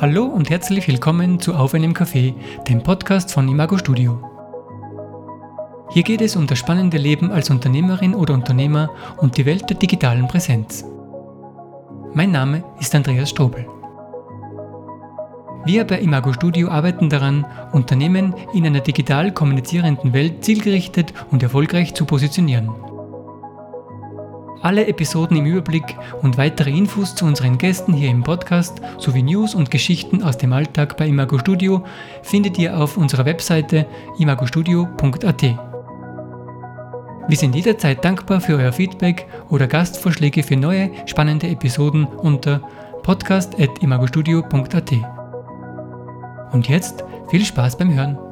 Hallo und herzlich willkommen zu Auf einem Café, dem Podcast von Imago Studio. Hier geht es um das spannende Leben als Unternehmerin oder Unternehmer und die Welt der digitalen Präsenz. Mein Name ist Andreas Strobel. Wir bei Imago Studio arbeiten daran, Unternehmen in einer digital kommunizierenden Welt zielgerichtet und erfolgreich zu positionieren. Alle Episoden im Überblick und weitere Infos zu unseren Gästen hier im Podcast sowie News und Geschichten aus dem Alltag bei Imago Studio findet ihr auf unserer Webseite imagostudio.at. Wir sind jederzeit dankbar für euer Feedback oder Gastvorschläge für neue spannende Episoden unter podcast.imagostudio.at. Und jetzt viel Spaß beim Hören.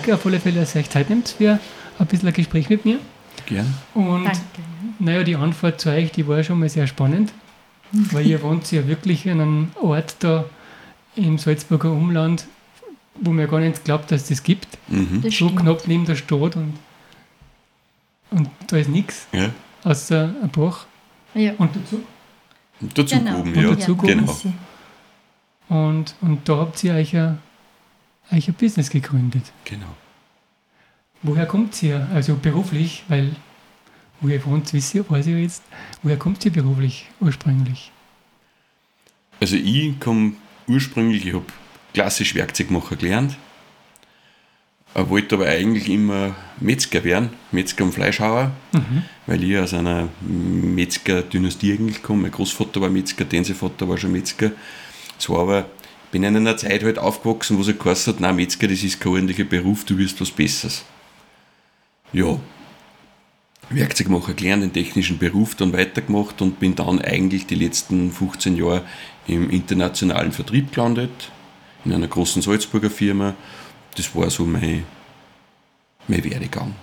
Danke auf alle Fälle, dass ihr euch Zeit nehmt für ein bisschen ein Gespräch mit mir. Gern. Und Danke. naja, die Antwort zu euch, die war schon mal sehr spannend, weil ihr wohnt ja wirklich in einem Ort da im Salzburger Umland, wo man gar nicht glaubt, dass das gibt. Mhm. Das So stimmt. knapp neben der Stadt und, und da ist nichts Ja. außer ein Bach Ja. und dazu. Und dazu Genau. oben, Und ja. dazu genau. Und, und da habt ihr euch ein, euch ein Business gegründet. genau. Woher kommt ihr? Also beruflich, weil wo ihr wohnt, wisst ihr, weiß ich jetzt. Woher kommt ihr beruflich ursprünglich? Also ich komme ursprünglich, ich habe klassisch Werkzeugmacher gelernt, wollte aber eigentlich immer Metzger werden, Metzger und Fleischhauer, Mhm. weil ich aus einer Metzger-Dynastie eigentlich komme. Mein Großvater war Metzger, Densevater war schon Metzger. War aber, bin in einer Zeit halt aufgewachsen, wo es geheißen hat, nein, Metzger, das ist kein ordentlicher Beruf, du wirst was Besseres. Ja, Werkzeugmacher gelernt, den technischen Beruf dann weitergemacht und bin dann eigentlich die letzten 15 Jahre im internationalen Vertrieb gelandet, in einer großen Salzburger Firma. Das war so mein, mein Werdegang.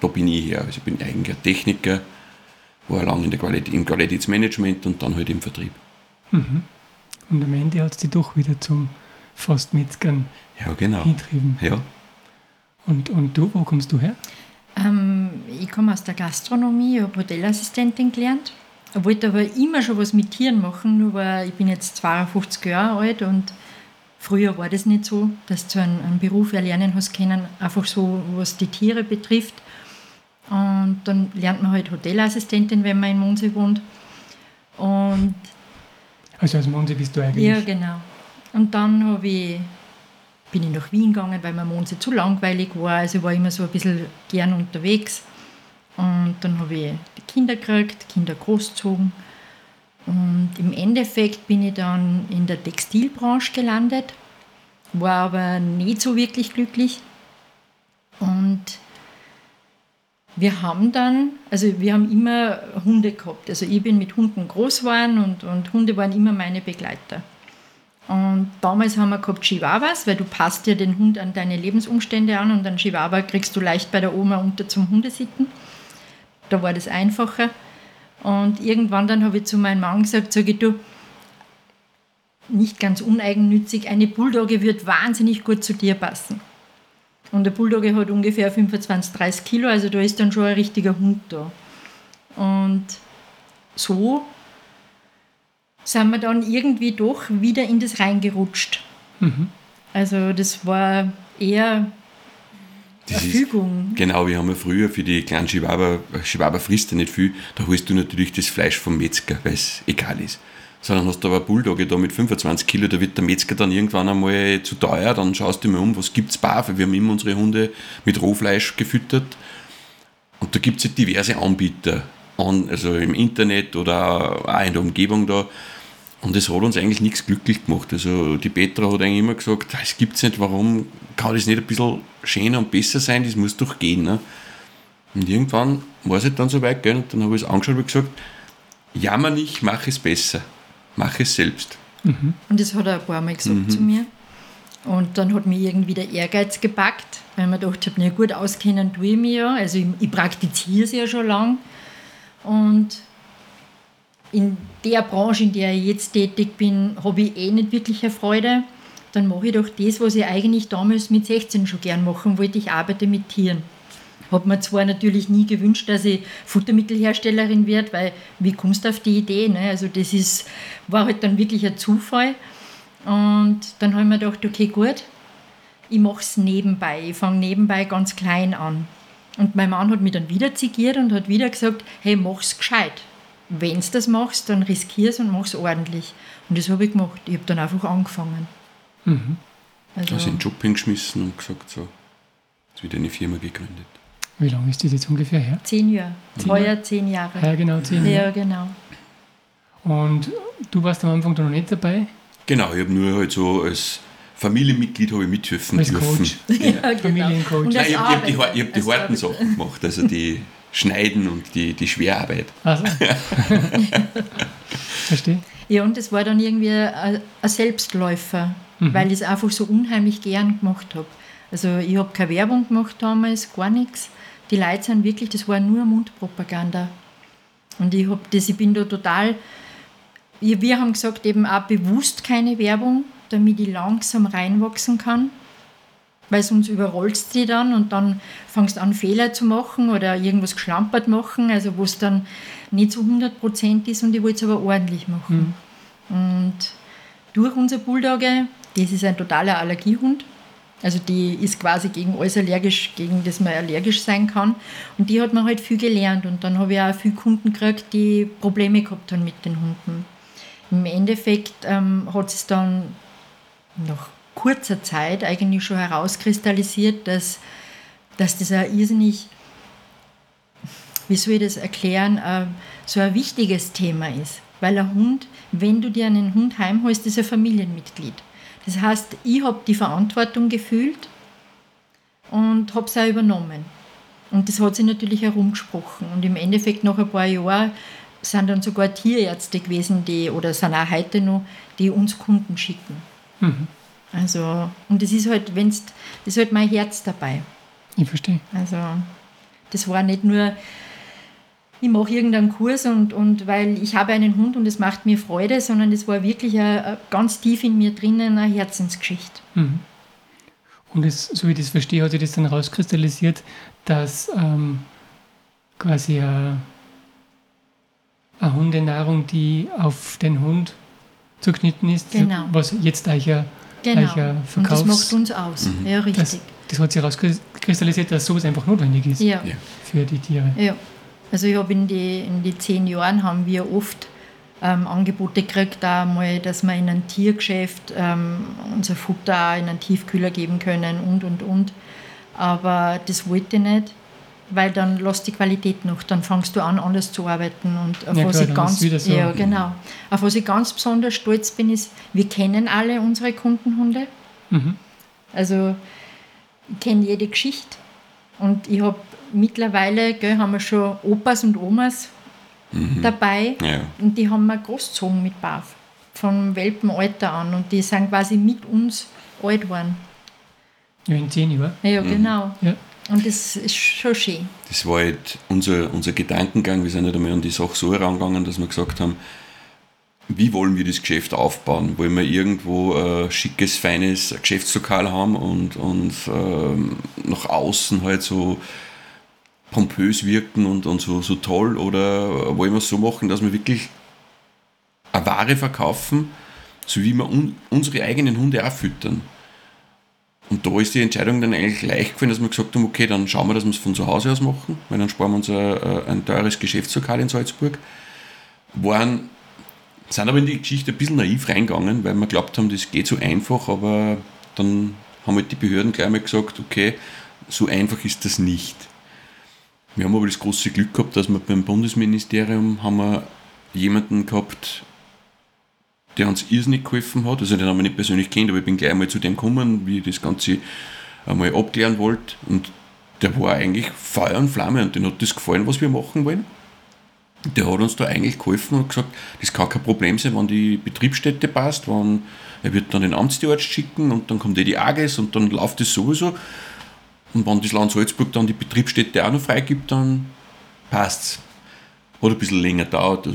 Da bin ich her. Also ich bin eigentlich ein Techniker, war lange in der Qualität, im Qualitätsmanagement und dann halt im Vertrieb. Und am Ende hat es dich doch wieder zum Fastmetzgern Ja, genau. hintrieben. Ja, Und, und du, wo kommst du her? Ähm, ich komme aus der Gastronomie, ich habe Hotellassistentin gelernt. Ich wollte aber immer schon was mit Tieren machen, nur weil ich bin jetzt 52 Jahre alt und früher war das nicht so, dass du einen, einen Beruf erlernen hast können, einfach so, was die Tiere betrifft. Und dann lernt man halt Hotellassistentin, wenn man in Monse wohnt. Und Also als Monse bist du eigentlich. Ja, genau. Und dann ich, bin ich nach Wien gegangen, weil mir Monse zu langweilig war. Also ich war immer so ein bisschen gern unterwegs. Und dann habe ich die Kinder gekriegt, Kinder großgezogen. Und im Endeffekt bin ich dann in der Textilbranche gelandet, war aber nicht so wirklich glücklich. Und wir haben dann, also wir haben immer Hunde gehabt. Also ich bin mit Hunden groß geworden und, und Hunde waren immer meine Begleiter. Und damals haben wir gehabt Chihuahuas, weil du passt ja den Hund an deine Lebensumstände an und einen Chihuahua kriegst du leicht bei der Oma unter zum Hundesitten. Da war das einfacher. Und irgendwann dann habe ich zu meinem Mann gesagt, sage ich, du, nicht ganz uneigennützig, eine Bulldogge wird wahnsinnig gut zu dir passen. Und der Bulldogge hat ungefähr 25, 30 Kilo, also da ist dann schon ein richtiger Hund da. Und so sind wir dann irgendwie doch wieder in das reingerutscht. Also das war eher das eine ist, Fügung. genau, wir haben ja früher für die kleinen Chihuahua, Chihuahua frisst ja nicht viel, da holst du natürlich das Fleisch vom Metzger, weil es egal ist. Sondern hast du aber Bulldogge da mit 25 Kilo, da wird der Metzger dann irgendwann einmal zu teuer, dann schaust du mal um, was gibt's bar, weil wir haben immer unsere Hunde mit Rohfleisch gefüttert. Und da gibt es halt diverse Anbieter, an, also im Internet oder auch in der Umgebung da. Und es hat uns eigentlich nichts glücklich gemacht. Also die Petra hat eigentlich immer gesagt, das gibt's nicht, warum kann das nicht ein bisschen schöner und besser sein, das muss doch gehen. Ne? Und irgendwann war es halt dann so weit, gell? und dann habe ich es angeschaut und gesagt, jammer nicht, mach es besser, mach es selbst. Und das hat er ein paar Mal gesagt zu mir. Und dann hat mich irgendwie der Ehrgeiz gepackt, weil man dachte, na gut, auskennen tue ich mich ja. Also ich, ich praktiziere es ja schon lang. Und in der Branche, in der ich jetzt tätig bin, habe ich eh nicht wirklich eine Freude. Dann mache ich doch das, was ich eigentlich damals mit 16 schon gern machen wollte. Ich arbeite mit Tieren. Habe mir zwar natürlich nie gewünscht, dass ich Futtermittelherstellerin werde, weil wie kommst du auf die Idee? Ne? Also das ist, war halt dann wirklich ein Zufall. Und dann habe ich mir gedacht, okay, gut, ich mache es nebenbei. Ich fange nebenbei ganz klein an. Und mein Mann hat mich dann wieder zigiert und hat wieder gesagt, hey, mach's gescheit. Wenn du das machst, dann riskier es und mach's ordentlich. Und das habe ich gemacht. Ich habe dann einfach angefangen. Mhm. Also, also den Job hingeschmissen und gesagt, so, jetzt wird eine Firma gegründet. Wie lange ist das jetzt ungefähr her? Zehn Jahre. Zehn Heuer Jahre? zehn Jahre. Ja, genau, zehn Jahre. Ja, genau. Und du warst am Anfang da noch nicht dabei? Genau, ich habe nur halt so als Familienmitglied habe ich mithelfen als dürfen. Coach. Ja, genau. Familiencoach. Nein, ich habe hab die, hab die harten Sachen gemacht, also die Schneiden und die, die Schwerarbeit. Also. Verstehe. Ja, und es war dann irgendwie ein, ein Selbstläufer, mhm. weil ich es einfach so unheimlich gern gemacht habe. Also ich habe keine Werbung gemacht damals, gar nichts. Die Leute sind wirklich, das war nur Mundpropaganda. Und ich, hab das, ich bin da total, wir haben gesagt, eben auch bewusst keine Werbung, damit ich langsam reinwachsen kann. Weil sonst überrollst du die dann und dann fangst du an, Fehler zu machen oder irgendwas geschlampert machen, also wo es dann nicht so 100% ist und ich wollte es aber ordentlich machen. Mhm. Und durch unser Bulldogge, das ist ein totaler Allergiehund, also die ist quasi gegen alles allergisch, gegen das man allergisch sein kann. Und die hat man halt viel gelernt. Und dann habe ich auch viele Kunden gekriegt, die Probleme gehabt haben mit den Hunden. Im Endeffekt ähm, hat es dann nach kurzer Zeit eigentlich schon herauskristallisiert, dass, dass das ein irrsinnig, wie soll ich das erklären, äh, so ein wichtiges Thema ist. Weil ein Hund, wenn du dir einen Hund heimholst, ist ein Familienmitglied. Das heißt, ich habe die Verantwortung gefühlt und habe es auch übernommen. Und das hat sich natürlich herumgesprochen. Und im Endeffekt, nach ein paar Jahren, sind dann sogar Tierärzte gewesen, die, oder sind auch heute noch, die uns Kunden schicken. Mhm. Also, und das ist halt, wenn's, das ist halt mein Herz dabei. Ich verstehe. Also, das war nicht nur, ich mache irgendeinen Kurs und, und weil ich habe einen Hund und es macht mir Freude, sondern es war wirklich a, a ganz tief in mir drinnen eine Herzensgeschichte. Mhm. Und es, so wie ich das verstehe, hat sich das dann rauskristallisiert, dass ähm, quasi eine, eine Hundenahrung, die auf den Hund zugeschnitten ist, genau. was jetzt euch ja genau. Verkaufs... Und das macht uns aus, mhm. ja richtig. Das, das hat sich herauskristallisiert, dass sowas einfach notwendig ist ja. für die Tiere. Ja. Also ich habe in die, in die zehn Jahren haben wir oft ähm, Angebote gekriegt, auch mal, dass wir in ein Tiergeschäft ähm, unser Futter in einen Tiefkühler geben können und und und. Aber das wollte ich nicht, weil dann lässt die Qualität noch, dann fängst du an, anders zu arbeiten. Und auf ja, was klar, ich ganz, so. ja, genau. Auf was ich ganz besonders stolz bin, ist, wir kennen alle unsere Kundenhunde. Mhm. Also ich kenne jede Geschichte. Und ich habe mittlerweile gell, haben wir schon Opas und Omas mhm. dabei ja. und die haben wir großgezogen mit BAF. Vom Welpenalter an und die sind quasi mit uns alt geworden. Ja, in zehn Jahren. Ja, mhm. genau. Ja. Und das ist schon schön. Das war halt unser, unser Gedankengang. Wir sind halt einmal an die Sache so herangegangen, dass wir gesagt haben, wie wollen wir das Geschäft aufbauen? Wollen wir irgendwo ein schickes, feines Geschäftslokal haben und, und ähm, nach außen halt so pompös wirken und, und so, so toll? Oder wollen wir es so machen, dass wir wirklich eine Ware verkaufen, so wie wir un, unsere eigenen Hunde auch füttern? Und da ist die Entscheidung dann eigentlich leicht gefallen, dass wir gesagt haben, okay, dann schauen wir, dass wir es von zu Hause aus machen, weil dann sparen wir uns ein, ein teures Geschäftslokal in Salzburg. Waren, sind aber in die Geschichte ein bisschen naiv reingegangen, weil wir glaubt haben, das geht so einfach, aber dann haben halt die Behörden gleich mal gesagt, okay, so einfach ist das nicht. Wir haben aber das große Glück gehabt, dass wir beim Bundesministerium haben wir jemanden gehabt, der uns irrsinnig geholfen hat. Also den haben wir nicht persönlich kennt, aber ich bin gleich mal zu dem gekommen, wie ich das Ganze einmal abklären wollte. Und der war eigentlich Feuer und Flamme und den hat das gefallen, was wir machen wollen. Der hat uns da eigentlich geholfen und gesagt, das kann kein Problem sein, wenn die Betriebsstätte passt, wenn er wird dann den Amtsarzt schicken und dann kommt eh die AGES und dann läuft das sowieso. Und wenn das Land Salzburg dann die Betriebsstätte auch noch freigibt, dann passt es. Hat ein bisschen länger gedauert,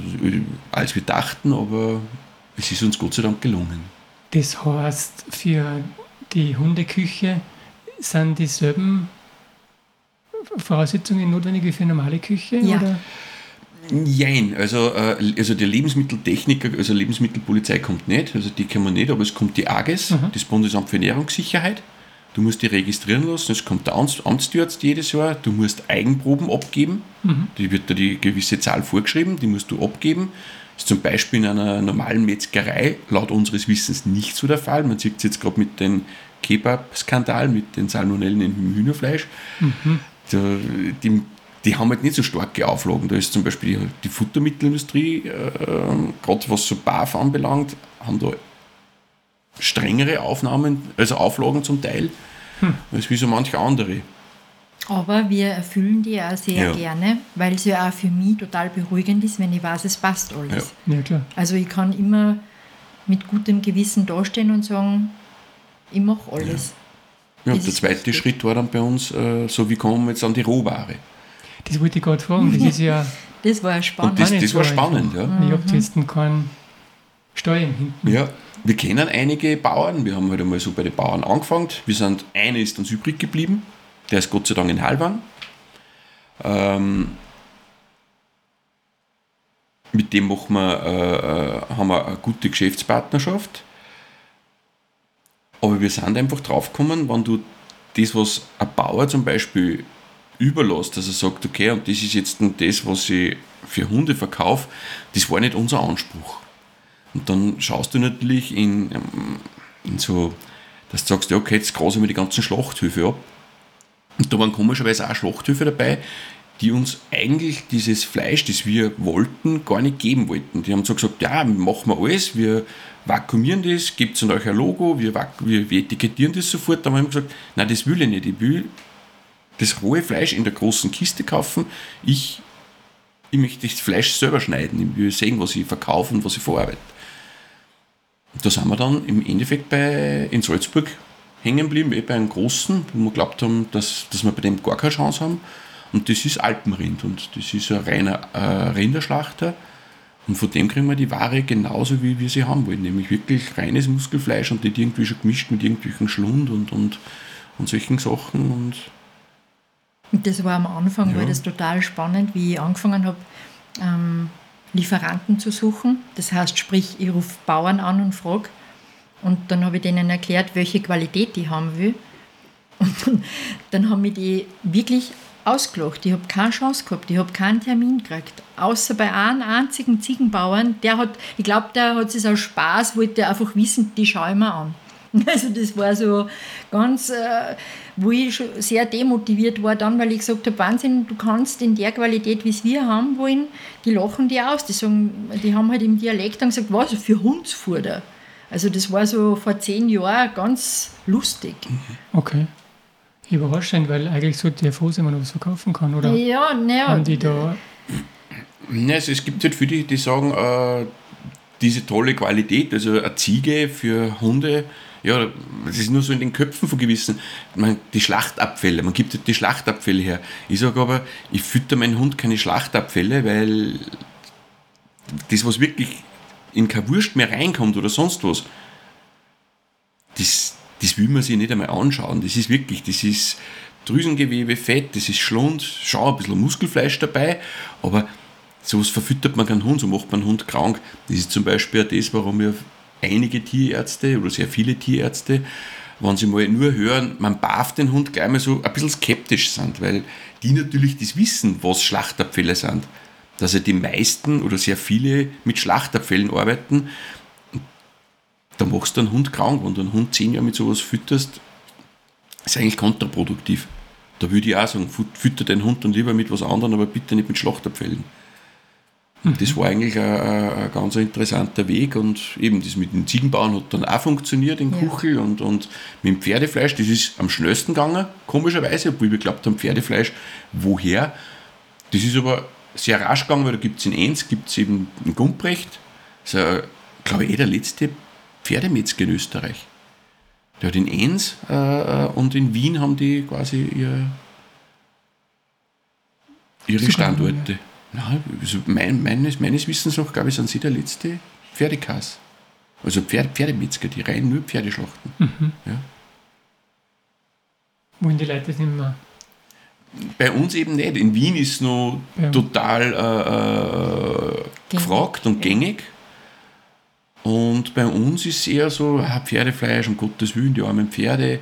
als wir dachten, aber es ist uns Gott sei Dank gelungen. Das heißt, für die Hundeküche sind dieselben Voraussetzungen notwendig wie für eine normale Küche? Ja. Oder? Jein, also, äh, also der Lebensmitteltechniker, also Lebensmittelpolizei kommt nicht, also die kommen nicht, aber es kommt die AGES, Mhm. das Bundesamt für Ernährungssicherheit. Du musst die registrieren lassen, es kommt der Amts- Amtsarzt jedes Jahr, du musst Eigenproben abgeben, die wird dir die gewisse Zahl vorgeschrieben, die musst du abgeben. Das ist zum Beispiel in einer normalen Metzgerei laut unseres Wissens nicht so der Fall. Man sieht es jetzt gerade mit dem Kebab-Skandal, mit den Salmonellen im Hühnerfleisch. Da, die, die haben halt nicht so starke Auflagen. Da ist zum Beispiel die, die Futtermittelindustrie, äh, gerade was so BAF anbelangt, haben da strengere Aufnahmen, also Auflagen zum Teil, als wie so manche andere. Aber wir erfüllen die auch sehr Ja. gerne, weil es ja auch für mich total beruhigend ist, wenn ich weiß, es passt alles. Ja, klar. Also ich kann immer mit gutem Gewissen dastehen und sagen, ich mache alles. Ja, und der zweite wichtig. Schritt war dann bei uns, äh, so wie kommen wir jetzt an die Rohware. Das wollte ich gerade fragen. Das ist ja Das war ja spannend. Und das, das war spannend. Ja. Ich habe jetzt keinen Steuern hinten. Ja, wir kennen einige Bauern. Wir haben halt einmal so bei den Bauern angefangen. Wir sind, einer ist uns übrig geblieben. Der ist Gott sei Dank in Halbang. Ähm, mit dem machen wir, äh, äh, haben wir eine gute Geschäftspartnerschaft. Aber wir sind einfach draufgekommen, wenn du das, was ein Bauer zum Beispiel überlässt, dass er sagt, okay, und das ist jetzt das, was ich für Hunde verkaufe, das war nicht unser Anspruch. Und dann schaust du natürlich in, ähm, in so, dass du sagst, ja, okay, jetzt grasen wir die ganzen Schlachthöfe ab. Und da waren komischerweise auch Schlachthöfe dabei, die uns eigentlich dieses Fleisch, das wir wollten, gar nicht geben wollten. Die haben so gesagt, ja, machen wir alles, wir vakuumieren das, gebt in euch ein Logo, wir, wir, wir etikettieren das sofort. Dann haben wir gesagt, nein, das will ich nicht. Ich will das rohe Fleisch in der großen Kiste kaufen. Ich, ich möchte das Fleisch selber schneiden. Ich will sehen, was ich verkaufe und was ich verarbeite. Da sind wir dann im Endeffekt bei, in Salzburg hängen geblieben, eh bei einem großen, wo wir glaubt haben, dass, dass wir bei dem gar keine Chance haben. Und das ist Alpenrind und das ist ein reiner äh, Rinderschlachter. Und von dem kriegen wir die Ware genauso, wie wir sie haben wollen, nämlich wirklich reines Muskelfleisch und nicht irgendwie schon gemischt mit irgendwelchen Schlund und, und, und solchen Sachen. Und Und das war am Anfang Ja. war das total spannend, wie ich angefangen habe, ähm, Lieferanten zu suchen. Das heißt, sprich, ich rufe Bauern an und frage. Und dann habe ich denen erklärt, welche Qualität ich haben will. Und dann, dann haben mich die wirklich ausgelacht. Ich habe keine Chance gehabt, ich habe keinen Termin gekriegt. Außer bei einem einzigen Ziegenbauern, der hat, ich glaube, der hat es aus Spaß, wollte einfach wissen, die schaue ich mir an. Also das war so ganz, äh, wo ich schon sehr demotiviert war dann, weil ich gesagt habe, Wahnsinn, du kannst in der Qualität, wie es wir haben wollen, die lachen die aus. Die, sagen, die haben halt im Dialekt dann gesagt, was, für Hundsfutter. Also das war so vor zehn Jahren ganz lustig. Okay. Überraschend, weil eigentlich sollte ja froh man was verkaufen kann, oder? Ja, naja, Haben die da. Ja, also es gibt halt viele, die sagen, äh, diese tolle Qualität, also eine Ziege für Hunde, ja, das ist nur so in den Köpfen von gewissen, man, die Schlachtabfälle, man gibt die Schlachtabfälle her. Ich sage aber, ich fütter meinen Hund keine Schlachtabfälle, weil das, was wirklich in keine Wurst mehr reinkommt oder sonst was, das, das will man sich nicht einmal anschauen. Das ist wirklich, das ist Drüsengewebe, Fett, das ist Schlund, schau, ein bisschen Muskelfleisch dabei, aber sowas verfüttert man keinen Hund, so macht man einen Hund krank. Das ist zum Beispiel das, warum wir einige Tierärzte oder sehr viele Tierärzte, wenn sie mal nur hören, man darf den Hund gleich mal so ein bisschen skeptisch sind, weil die natürlich das wissen, was Schlachtabfälle sind. Dass ja die meisten oder sehr viele mit Schlachtabfällen arbeiten, da machst du einen Hund krank. Wenn du einen Hund zehn Jahre mit sowas fütterst, ist eigentlich kontraproduktiv. Da würde ich auch sagen, fütter den Hund dann lieber mit was anderem, aber bitte nicht mit Schlachtabfällen. Das war eigentlich ein, ein, ganz interessanter Weg und eben das mit den Ziegenbauern hat dann auch funktioniert in Ja. Kuchel und, und mit dem Pferdefleisch, das ist am schnellsten gegangen, komischerweise, obwohl wir glaubt haben, Pferdefleisch, woher? Das ist aber sehr rasch gegangen, weil da gibt es in Enns, gibt es eben in Gumprecht, das ist, glaube ich, eh der letzte Pferdemetzger in Österreich. Der hat in Enns äh, äh, und in Wien haben die quasi ihr, ihre Standorte. Nein, also mein, meines, meines Wissens noch, glaube ich, sind sie der letzte Pferdekass. Also Pferde, Pferdemetzger, die rein nur Pferdeschlachten. Mhm. Ja. Wollen die Leute das nicht mehr? Bei uns eben nicht. In Wien ist es noch Ja. total äh, äh, gefragt und gängig. Und bei uns ist es eher so, ah, Pferdefleisch, um Gottes Willen, die armen Pferde.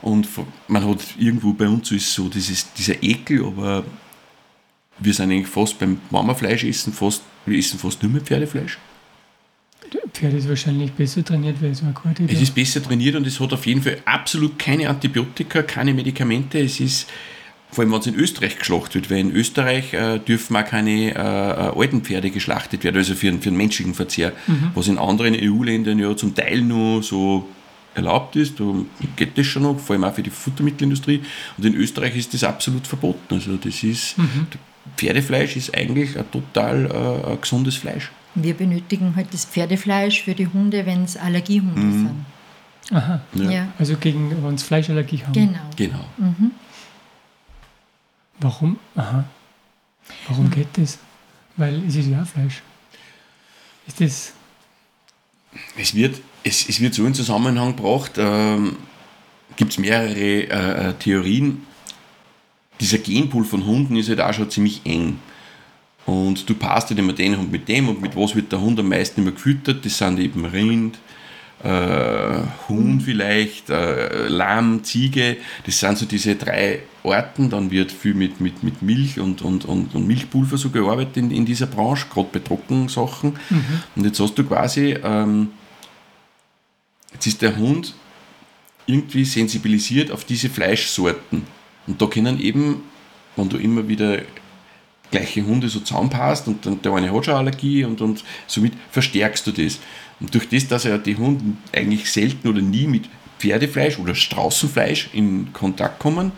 Und man hat irgendwo bei uns ist so dieses, dieser Ekel, aber wir sind eigentlich fast beim Mamafleisch essen, fast, wir essen fast nur mehr Pferdefleisch. Pferd ist wahrscheinlich besser trainiert, weil es eine gute Es ist besser trainiert und es hat auf jeden Fall absolut keine Antibiotika, keine Medikamente. Es ist, vor allem wenn es in Österreich geschlachtet wird, weil in Österreich äh, dürfen auch keine äh, äh, alten Pferde geschlachtet werden, also für, für einen menschlichen Verzehr, was in anderen EU-Ländern ja zum Teil nur so erlaubt ist, da geht das schon noch, vor allem auch für die Futtermittelindustrie. Und in Österreich ist das absolut verboten. Also das ist, Pferdefleisch ist eigentlich ein total äh, ein gesundes Fleisch. Wir benötigen halt das Pferdefleisch für die Hunde, wenn es Allergiehunde sind. Aha. Ja. Ja, Also gegen wenn sie Fleischallergie haben. genau. Genau. Warum? Aha. Warum geht das? Weil es ist ja auch Fleisch. Ist das. Es wird, es, es wird so in Zusammenhang gebracht, ähm, gibt es mehrere äh, äh, Theorien. Dieser Genpool von Hunden ist halt auch schon ziemlich eng. Und du passt halt immer den Hund mit dem und mit was wird der Hund am meisten immer gefüttert. Das sind eben Rind, äh, Huhn vielleicht, äh, Lamm, Ziege. Das sind so diese drei Arten. Dann wird viel mit, mit, mit Milch und, und, und, und Milchpulver so gearbeitet in, in dieser Branche, gerade bei Trockensachen. Und jetzt hast du quasi, ähm, jetzt ist der Hund irgendwie sensibilisiert auf diese Fleischsorten. Und da können eben, wenn du immer wieder gleiche Hunde so zusammenpasst und dann der eine hat schon Allergie und, und somit verstärkst du das. Und durch das, dass ja die Hunde eigentlich selten oder nie mit Pferdefleisch oder Straußenfleisch in Kontakt kommen,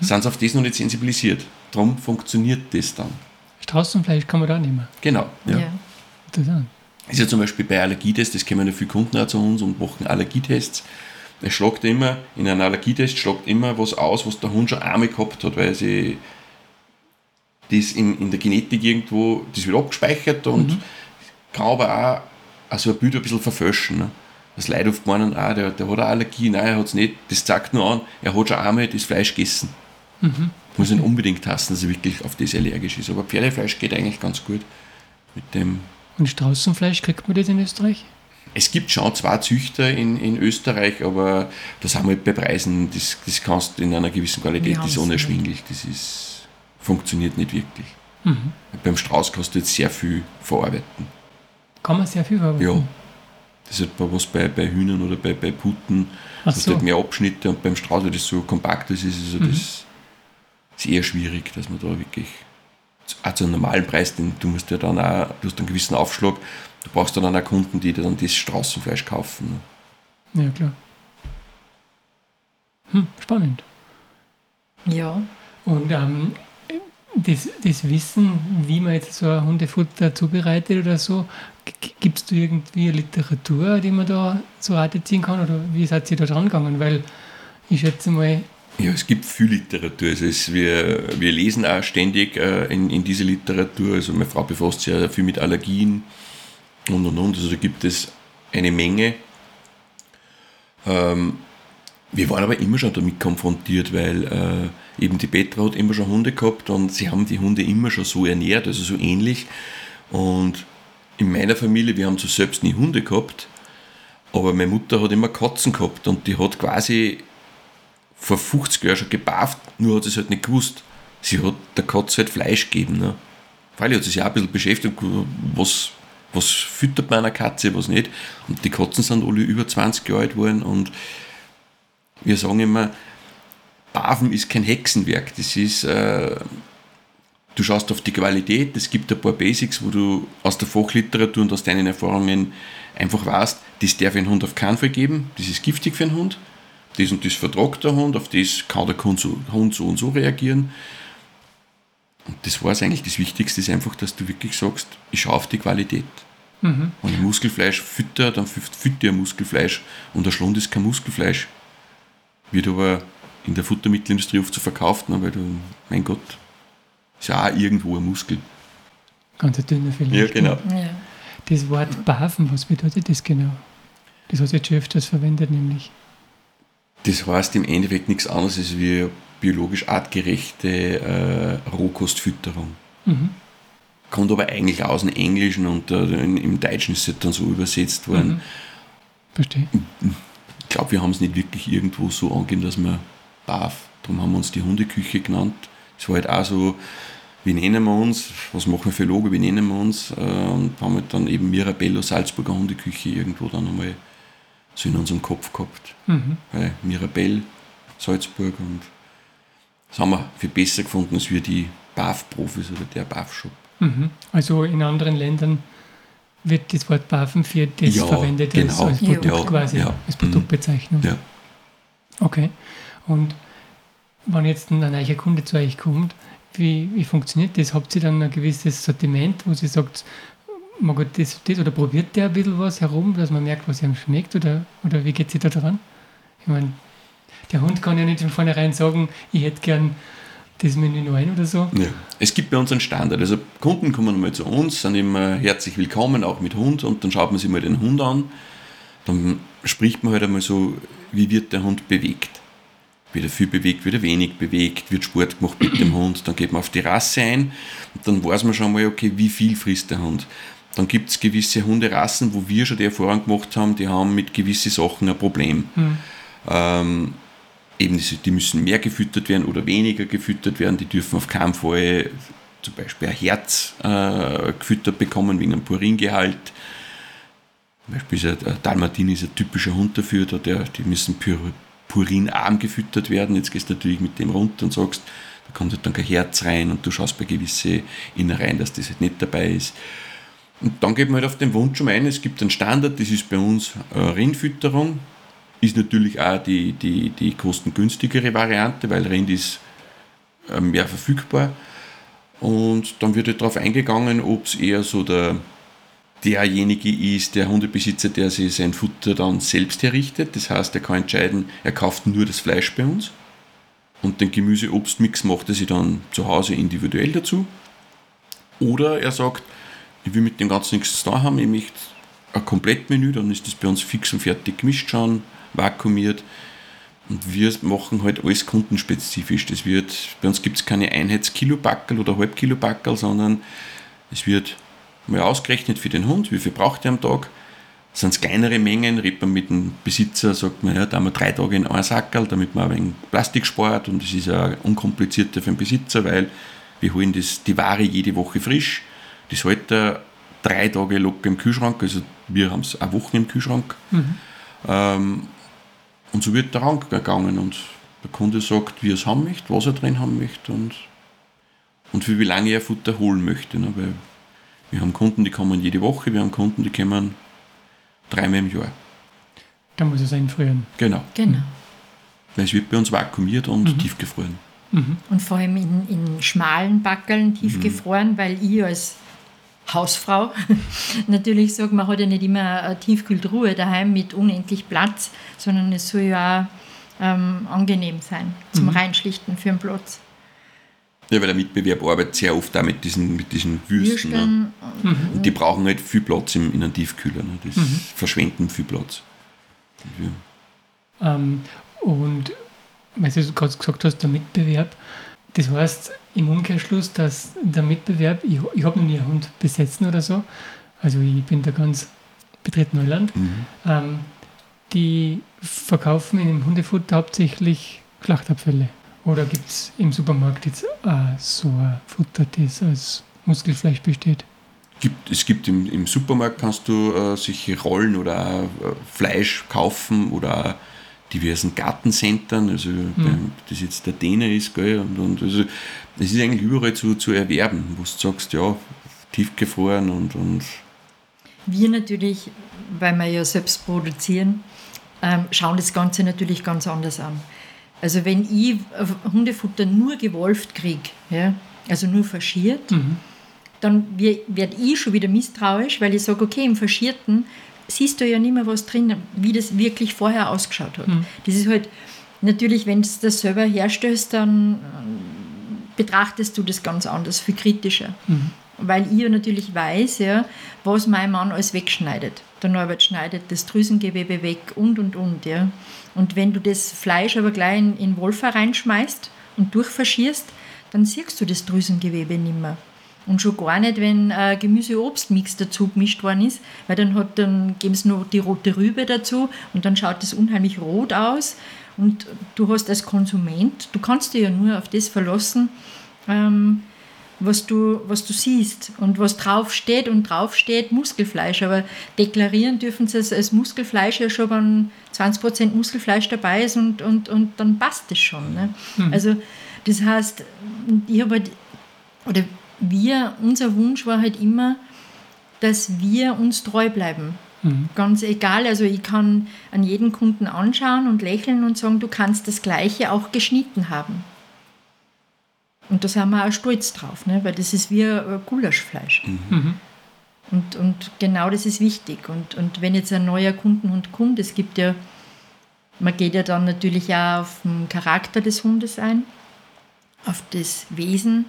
sind sie auf das noch nicht sensibilisiert. Darum funktioniert das dann. Straußenfleisch kann man da nehmen. Genau. Ja. Interessant. ist ja zum Beispiel bei Allergietests, das kommen ja viele Kunden auch zu uns und machen Allergietests. Es schlagt immer, in einem Allergietest schlagt immer was aus, was der Hund schon einmal gehabt hat, weil sie das in, in der Genetik irgendwo, das wird abgespeichert und kann aber auch also ein Bild ein bisschen verfälschen. Ne? Das Leute oft meinen, ah, der, der hat eine Allergie, nein, er hat es nicht, das zeigt nur an, er hat schon einmal das Fleisch gegessen. Muss ihn unbedingt tasten, dass er wirklich auf das allergisch ist. Aber Pferdefleisch geht eigentlich ganz gut mit dem Und Straußenfleisch kriegt man das in Österreich? Es gibt schon zwei Züchter in, in Österreich, aber das haben wir halt bei Preisen, das, das kannst du in einer gewissen Qualität, das ist unerschwinglich, das ist, funktioniert nicht wirklich. Beim Strauß kannst du jetzt sehr viel verarbeiten. Kann man sehr viel verarbeiten. Ja. Das ist halt bei was bei, bei Hühnern oder bei, bei Puten, Ach hast so. halt mehr Abschnitte und beim Strauß, weil das so kompakt ist, ist also das ist eher schwierig, dass man da wirklich auch zu einem normalen Preis, den du musst ja dann auch, du hast einen gewissen Aufschlag, du brauchst dann auch Kunden, die dir dann das Straußenfleisch kaufen. Ja, klar. Hm, spannend. ja. Und ähm, das, das Wissen, wie man jetzt so ein Hundefutter zubereitet oder so, gibt es da irgendwie Literatur, die man da zu Rate ziehen kann? Oder wie seid ihr da dran gegangen? Weil ich schätze mal, Ja, es gibt viel Literatur. Also es, wir, wir lesen auch ständig äh, in, in diese Literatur. Also meine Frau befasst sich ja viel mit Allergien und und und. Also da gibt es eine Menge. Ähm, wir waren aber immer schon damit konfrontiert, weil äh, eben die Petra hat immer schon Hunde gehabt und sie haben die Hunde immer schon so ernährt, also so ähnlich. Und in meiner Familie, wir haben so selbst nie Hunde gehabt, aber meine Mutter hat immer Katzen gehabt und die hat quasi vor 50 Jahren schon gebafft, nur hat sie es halt nicht gewusst. Sie hat der Katze halt Fleisch gegeben. Ne? Freilich hat sie sich auch ein bisschen beschäftigt, was, was füttert man einer Katze, was nicht. Und die Katzen sind alle über 20 Jahre alt geworden und wir sagen immer, Bafen ist kein Hexenwerk. Das ist, äh, du schaust auf die Qualität, es gibt ein paar Basics, wo du aus der Fachliteratur und aus deinen Erfahrungen einfach weißt, das darf ein Hund auf keinen Fall geben, das ist giftig für einen Hund das und das vertragt der Hund, auf das kann der Hund so und so reagieren. Und das war es eigentlich. Das Wichtigste ist einfach, dass du wirklich sagst, ich schaue auf die Qualität. Mhm. Wenn ich Muskelfleisch fütter, dann fütter ich Muskelfleisch und der Schlund ist kein Muskelfleisch. Wird aber in der Futtermittelindustrie oft so verkauft, ne, weil du, mein Gott, ist ja auch irgendwo ein Muskel. Ganz ein dünner vielleicht. Ja, genau. Ja. Das Wort Bafen, was bedeutet das genau? Das hast du jetzt schon öfters verwendet, nämlich. Das heißt im Endeffekt nichts anderes als wie biologisch artgerechte äh, Rohkostfütterung. Mhm. Kommt aber eigentlich aus dem Englischen und äh, im Deutschen ist es dann so übersetzt worden. Mhm. Verstehe. Ich glaube, wir haben es nicht wirklich irgendwo so angegeben, dass wir BAF, darum haben wir uns die Hundeküche genannt. Es war halt auch so, wie nennen wir uns, was machen wir für Logo, wie nennen wir uns äh, und haben halt dann eben Mirabello Salzburger Hundeküche irgendwo dann einmal so in unserem Kopf gehabt. Mhm. Weil Mirabell, Salzburg und das haben wir viel besser gefunden als wir die BAF-Profis oder der BAF-Shop. Mhm. Also in anderen Ländern wird das Wort Bafen für das Ja, verwendet als, genau. als Produkt Ja, quasi, ja. als Produktbezeichnung. Ja. Okay. Und wenn jetzt ein neuer Kunde zu euch kommt, wie, wie funktioniert das? Habt ihr dann ein gewisses Sortiment, wo sie sagt, man gut, das, das oder probiert der ein bisschen was herum, dass man merkt, was ihm schmeckt? Oder, oder wie geht sie da dran? Ich meine, der Hund kann ja nicht von vornherein sagen, ich hätte gern das Menü 9 oder so. Ja. Es gibt bei uns einen Standard. Also Kunden kommen mal zu uns, sind immer herzlich willkommen, auch mit Hund, und dann schaut man sich mal den Hund an. Dann spricht man halt einmal so, wie wird der Hund bewegt. Wird er viel bewegt, wird er wenig bewegt, wird Sport gemacht mit dem Hund, dann geht man auf die Rasse ein und dann weiß man schon mal, okay, wie viel frisst der Hund. Dann gibt es gewisse Hunderassen, wo wir schon die Erfahrung gemacht haben, die haben mit gewissen Sachen ein Problem. Ähm, eben die, müssen mehr gefüttert werden oder weniger gefüttert werden. Die dürfen auf keinen Fall zum Beispiel ein Herz äh, gefüttert bekommen wegen einem Puringehalt. Zum Beispiel ist ein, Dalmatin ist ein typischer Hund dafür, da der, die müssen pur, purinarm gefüttert werden. Jetzt gehst du natürlich mit dem runter und sagst, da kommt halt dann kein Herz rein und du schaust bei gewissen Innereien, dass das halt nicht dabei ist. Und dann geht man halt auf den Wunsch um ein, es gibt einen Standard, das ist bei uns äh, Rindfütterung, ist natürlich auch die, die, die kostengünstigere Variante, weil Rind ist äh, mehr verfügbar. Und dann wird halt darauf eingegangen, ob es eher so der, derjenige ist, der Hundebesitzer, der sich sein Futter dann selbst herrichtet. Das heißt, er kann entscheiden, er kauft nur das Fleisch bei uns und den Gemüse-Obst-Mix macht er sich dann zu Hause individuell dazu. Oder er sagt, ich will mit dem Ganzen nichts tun haben, ich möchte ein Komplettmenü, dann ist das bei uns fix und fertig gemischt schon, vakuumiert. Und wir machen halt alles kundenspezifisch. Das wird, bei uns gibt es keine Einheitskilopackel oder Halbkilopackel, sondern es wird mal ausgerechnet für den Hund, wie viel braucht er am Tag. Sind es kleinere Mengen, redet man mit dem Besitzer, sagt man, ja, da haben wir drei Tage in einen Sackerl, damit man ein wenig Plastik spart und es ist ja unkomplizierter für den Besitzer, weil wir holen das, die Ware jede Woche frisch. Das hält er drei Tage locker im Kühlschrank, also wir haben es eine Woche im Kühlschrank. Ähm, und so wird der Rang gegangen und der Kunde sagt, wie er es haben möchte, was er drin haben möchte und, und für wie lange er Futter holen möchte. Ne? Weil wir haben Kunden, die kommen jede Woche, wir haben Kunden, die kommen dreimal im Jahr. Da muss es einfrieren. Genau. Genau. Weil es wird bei uns vakuumiert und tiefgefroren. Und vor allem in, in schmalen Backeln tiefgefroren, weil ich als Hausfrau natürlich sage, man hat ja nicht immer eine Tiefkühltruhe daheim mit unendlich Platz, sondern es soll ja auch ähm, angenehm sein zum Reinschlichten für den Platz. Ja, weil der Mitbewerb arbeitet sehr oft auch mit diesen, mit diesen Würsten. Ne? Würsteln, Und die brauchen halt viel Platz im, in einem Tiefkühler. Ne? Das verschwenden viel Platz. Und wir- Ähm, und weil du gerade gesagt hast, der Mitbewerb, das heißt im Umkehrschluss, dass der Mitbewerb, ich, ich habe noch nie einen Hund besessen oder so, also ich bin da ganz betreten Neuland, ähm, die verkaufen in dem Hundefutter hauptsächlich Schlachtabfälle. Oder gibt es im Supermarkt jetzt auch so ein Futter, das aus Muskelfleisch besteht? Gibt, es gibt im, im Supermarkt kannst du äh, solche Rollen oder äh, Fleisch kaufen oder diversen Gartencentern, also beim, das jetzt der Däne ist, gell, und, und also es ist eigentlich überall zu, zu erwerben, wo du sagst, ja, tiefgefroren und, und Wir natürlich, weil wir ja selbst produzieren, ähm, schauen das Ganze natürlich ganz anders an. Also wenn ich Hundefutter nur gewolft kriege, ja, also nur faschiert, Mhm. dann werde ich schon wieder misstrauisch, weil ich sage, okay, im Faschierten siehst du ja nicht mehr was drin, wie das wirklich vorher ausgeschaut hat. Mhm. Das ist halt, natürlich, wenn du das selber herstellst, dann ähm, betrachtest du das ganz anders, viel kritischer. Mhm. Weil ich natürlich weiß, ja, was mein Mann alles wegschneidet. Der Norbert schneidet das Drüsengewebe weg und, und, und. Ja. Und wenn du das Fleisch aber gleich in, in Wolfer reinschmeißt und durchfaschierst, dann siehst du das Drüsengewebe nicht mehr. Und schon gar nicht, wenn äh, Gemüse-Obst-Mix dazu gemischt worden ist, weil dann, hat, dann geben sie noch die rote Rübe dazu und dann schaut das unheimlich rot aus. Und du hast als Konsument, du kannst dich ja nur auf das verlassen, ähm, was du, was du siehst und was draufsteht und draufsteht Muskelfleisch. Aber deklarieren dürfen sie es als Muskelfleisch ja schon, wenn 20% Muskelfleisch dabei ist und, und, und dann passt es schon. Ne? Also das heißt, ich habe halt, oder wir, unser Wunsch war halt immer, dass wir uns treu bleiben. Mhm. Ganz egal, also ich kann an jeden Kunden anschauen und lächeln und sagen, du kannst das Gleiche auch geschnitten haben. Und da sind wir auch stolz drauf, ne? weil das ist wie ein Gulaschfleisch. Mhm. Und, und genau das ist wichtig. Und, und wenn jetzt ein neuer Kundenhund kommt, es gibt ja, man geht ja dann natürlich auch auf den Charakter des Hundes ein, auf das Wesen.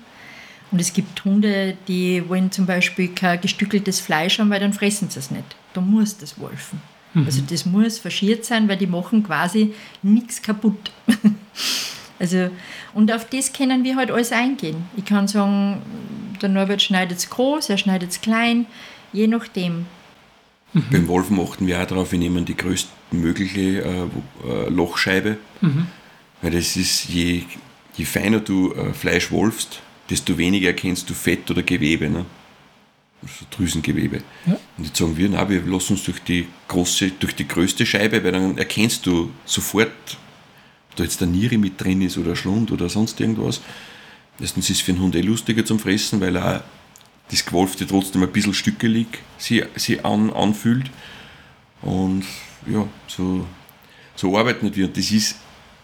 Und es gibt Hunde, die wollen zum Beispiel kein gestückeltes Fleisch haben, weil dann fressen sie es nicht. Da muss das wolfen. Also das muss faschiert sein, weil die machen quasi nichts kaputt. also, und auf das können wir halt alles eingehen. Ich kann sagen, der Norbert schneidet es groß, er schneidet es klein, je nachdem. Beim Wolfen achten wir auch darauf, wir nehmen die größtmögliche äh, äh, Lochscheibe. Weil das ist, je, je feiner du äh, Fleisch wolfst, desto weniger erkennst du Fett oder Gewebe. Ne? Also Drüsengewebe. Ja. Und jetzt sagen wir, na, wir lassen uns durch die große, durch die größte Scheibe, weil dann erkennst du sofort, ob da jetzt eine Niere mit drin ist oder Schlund oder sonst irgendwas. Erstens ist es für den Hund eh lustiger zum Fressen, weil er das Gewolfte trotzdem ein bisschen stückelig sie, sie an, anfühlt. Und ja, so, so arbeiten wir. Und das ist,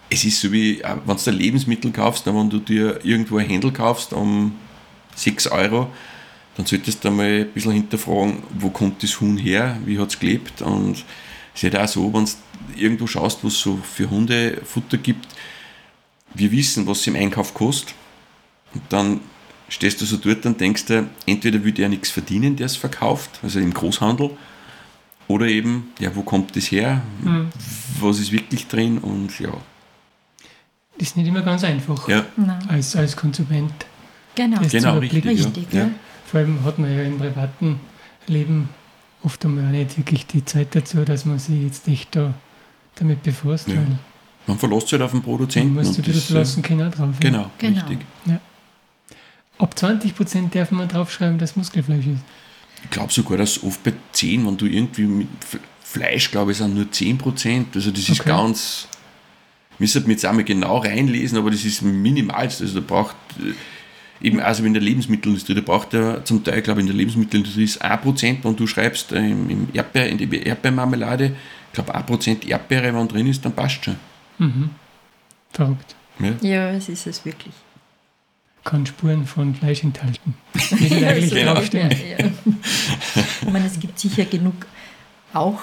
es ist so wie, äh, wenn du Lebensmittel kaufst, dann, wenn du dir irgendwo ein Händel kaufst um 6 Euro, dann solltest du einmal ein bisschen hinterfragen, wo kommt das Huhn her, wie hat es gelebt. Und es ist halt auch so, wenn du irgendwo schaust, was es so für Hunde Futter gibt, wir wissen, was es im Einkauf kostet. Und dann stehst du so dort und denkst dir, entweder will der nichts verdienen, der es verkauft, also im Großhandel, oder eben, ja, wo kommt das her? Mhm. Was ist wirklich drin? Und ja, Das ist nicht immer ganz einfach ja als, als Konsument. Genau, Das genau, zu richtig. richtig. Ja. Ja. Vor allem hat man ja im privaten Leben oft einmal auch nicht wirklich die Zeit dazu, dass man sich jetzt echt da damit befasst. Man verlässt sich halt auf den Produzenten. man muss sich ein bisschen äh, verlassen können drauf. Genau, Genau. richtig. Ab 20% darf man draufschreiben, dass Muskelfleisch ist. Ich glaube sogar, dass oft bei 10, wenn du irgendwie mit Fleisch, glaube ich, sind nur 10%. Also das ist Okay. ganz. Müsste man jetzt einmal genau reinlesen, aber das ist minimalst. Also da braucht äh, eben, also in der Lebensmittelindustrie, da braucht er zum Teil, glaube ich, in der Lebensmittelindustrie ist 1%, wenn du schreibst äh, im, im Erdbeer, in die Erdbeermarmelade, ich glaube 1% Erdbeere, wenn drin ist, dann passt schon. Mhm. Verrückt. Ja. ja, es ist es wirklich. Kann Spuren von Fleisch enthalten. Genau. draufsteht. ungefähr, ja. Ich meine, es gibt sicher genug auch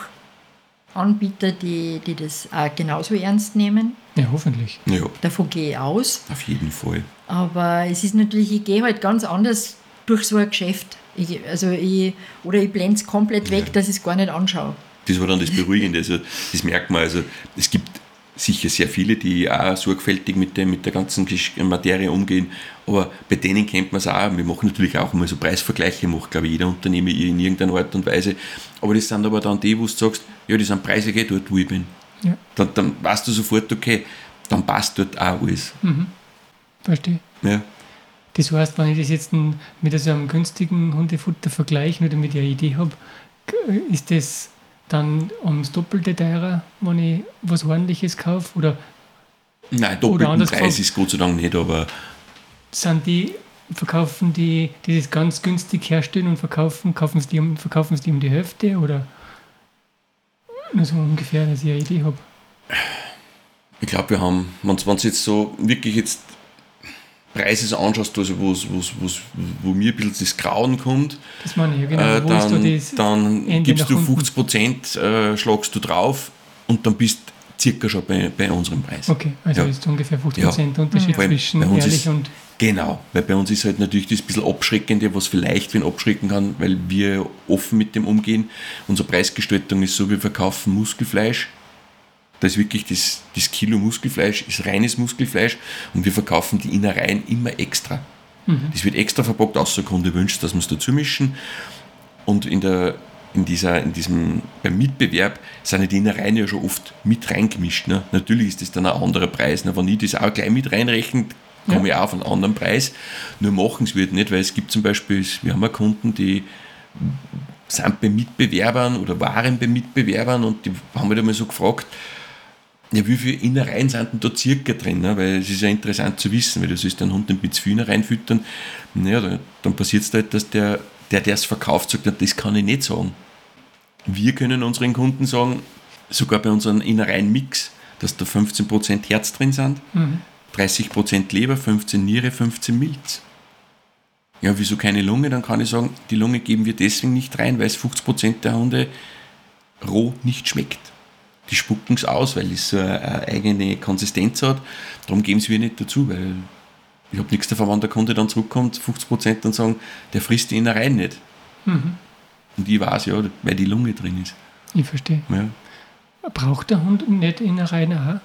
Anbieter, die, die das auch genauso ernst nehmen. Ja, hoffentlich. ja, Davon gehe ich aus. auf jeden Fall. Aber es ist natürlich, ich gehe halt ganz anders durch so ein Geschäft. Ich, also ich, oder ich blende es komplett weg, dass ich es gar nicht anschaue. Das war dann das Beruhigende. Also, das merkt man. Also, es gibt sicher sehr viele, die auch sorgfältig mit, dem, mit der ganzen Materie umgehen. Aber bei denen kennt man es auch. Wir machen natürlich auch mal so Preisvergleiche, macht, glaube ich, jeder Unternehmer in irgendeiner Art und Weise. Aber das sind aber dann die, wo du sagst, ja, die sind Preise eh dort, wo ich bin. Ja. Dann, dann weißt du sofort, okay, dann passt dort auch alles. Verstehe. Ja. Das heißt, wenn ich das jetzt mit so einem günstigen Hundefutter vergleiche, nur damit ich eine Idee habe, ist das dann ums Doppelte teurer, wenn ich was Ordentliches kaufe? Oder Nein, doppelten Preis ist Gott sei Dank nicht, aber sind die, verkaufen die, die das ganz günstig herstellen und verkaufen, kaufen sie die verkaufen sie die um die Hälfte? Oder nur so ungefähr, dass ich eine Idee habe. Ich glaube, wir haben, wenn es jetzt so wirklich jetzt Preise so anschaust, also wo's, wo's, wo's, wo mir ein bisschen das Grauen kommt, Das meine ich, ja, genau. äh, dann, das dann Ende gibst du unten? 50 Prozent, äh, schlagst du drauf und dann bist circa schon bei, bei unserem Preis. Okay, also Ja. ist ungefähr 50% Ja. Unterschied Weil zwischen bei uns ehrlich und. Genau, weil bei uns ist halt natürlich das bisschen Abschreckende, was vielleicht wen abschrecken kann, weil wir offen mit dem umgehen. Unsere Preisgestaltung ist so, wir verkaufen Muskelfleisch. Da ist wirklich das, das Kilo Muskelfleisch, ist reines Muskelfleisch und wir verkaufen die Innereien immer extra. Das wird extra verpackt, außer der Kunde wünscht, dass wir es dazu mischen. Und in, der, in, dieser, in diesem, beim Mitbewerb sind ja die Innereien ja schon oft mit reingemischt. Ne? Natürlich ist das dann ein anderer Preis. Ne? Wenn ich das auch gleich mit reinrechne, komme ich auch auf einen anderen Preis. Nur machen es wird nicht, weil es gibt zum Beispiel, wir haben ja Kunden, die sind bei Mitbewerbern oder waren bei Mitbewerbern und die haben mich einmal so gefragt, ja, wie viele Innereien sind denn da circa drin? Ne? Weil es ist ja interessant zu wissen, weil du sollst den Hund zu viel reinfüttern. Naja, dann, dann passiert es halt, dass der, der, es verkauft, sagt, ja, das kann ich nicht sagen. Wir können unseren Kunden sagen, sogar bei unserem Innereien-Mix, dass da 15% Herz drin sind, 30% Leber, 15 Niere, 15 Milz. Ja, wieso keine Lunge? Dann kann ich sagen, die Lunge geben wir deswegen nicht rein, weil es 50% der Hunde roh nicht schmeckt. Die spucken es aus, weil es so eine, eigene Konsistenz hat. Darum geben sie wir nicht dazu, weil ich habe nichts davon, wenn der Kunde dann zurückkommt, 50% dann sagen, der frisst die Innereien nicht. Und ich weiß ja, weil die Lunge drin ist. Ich verstehe. Ja. Braucht der Hund nicht Innereien auch?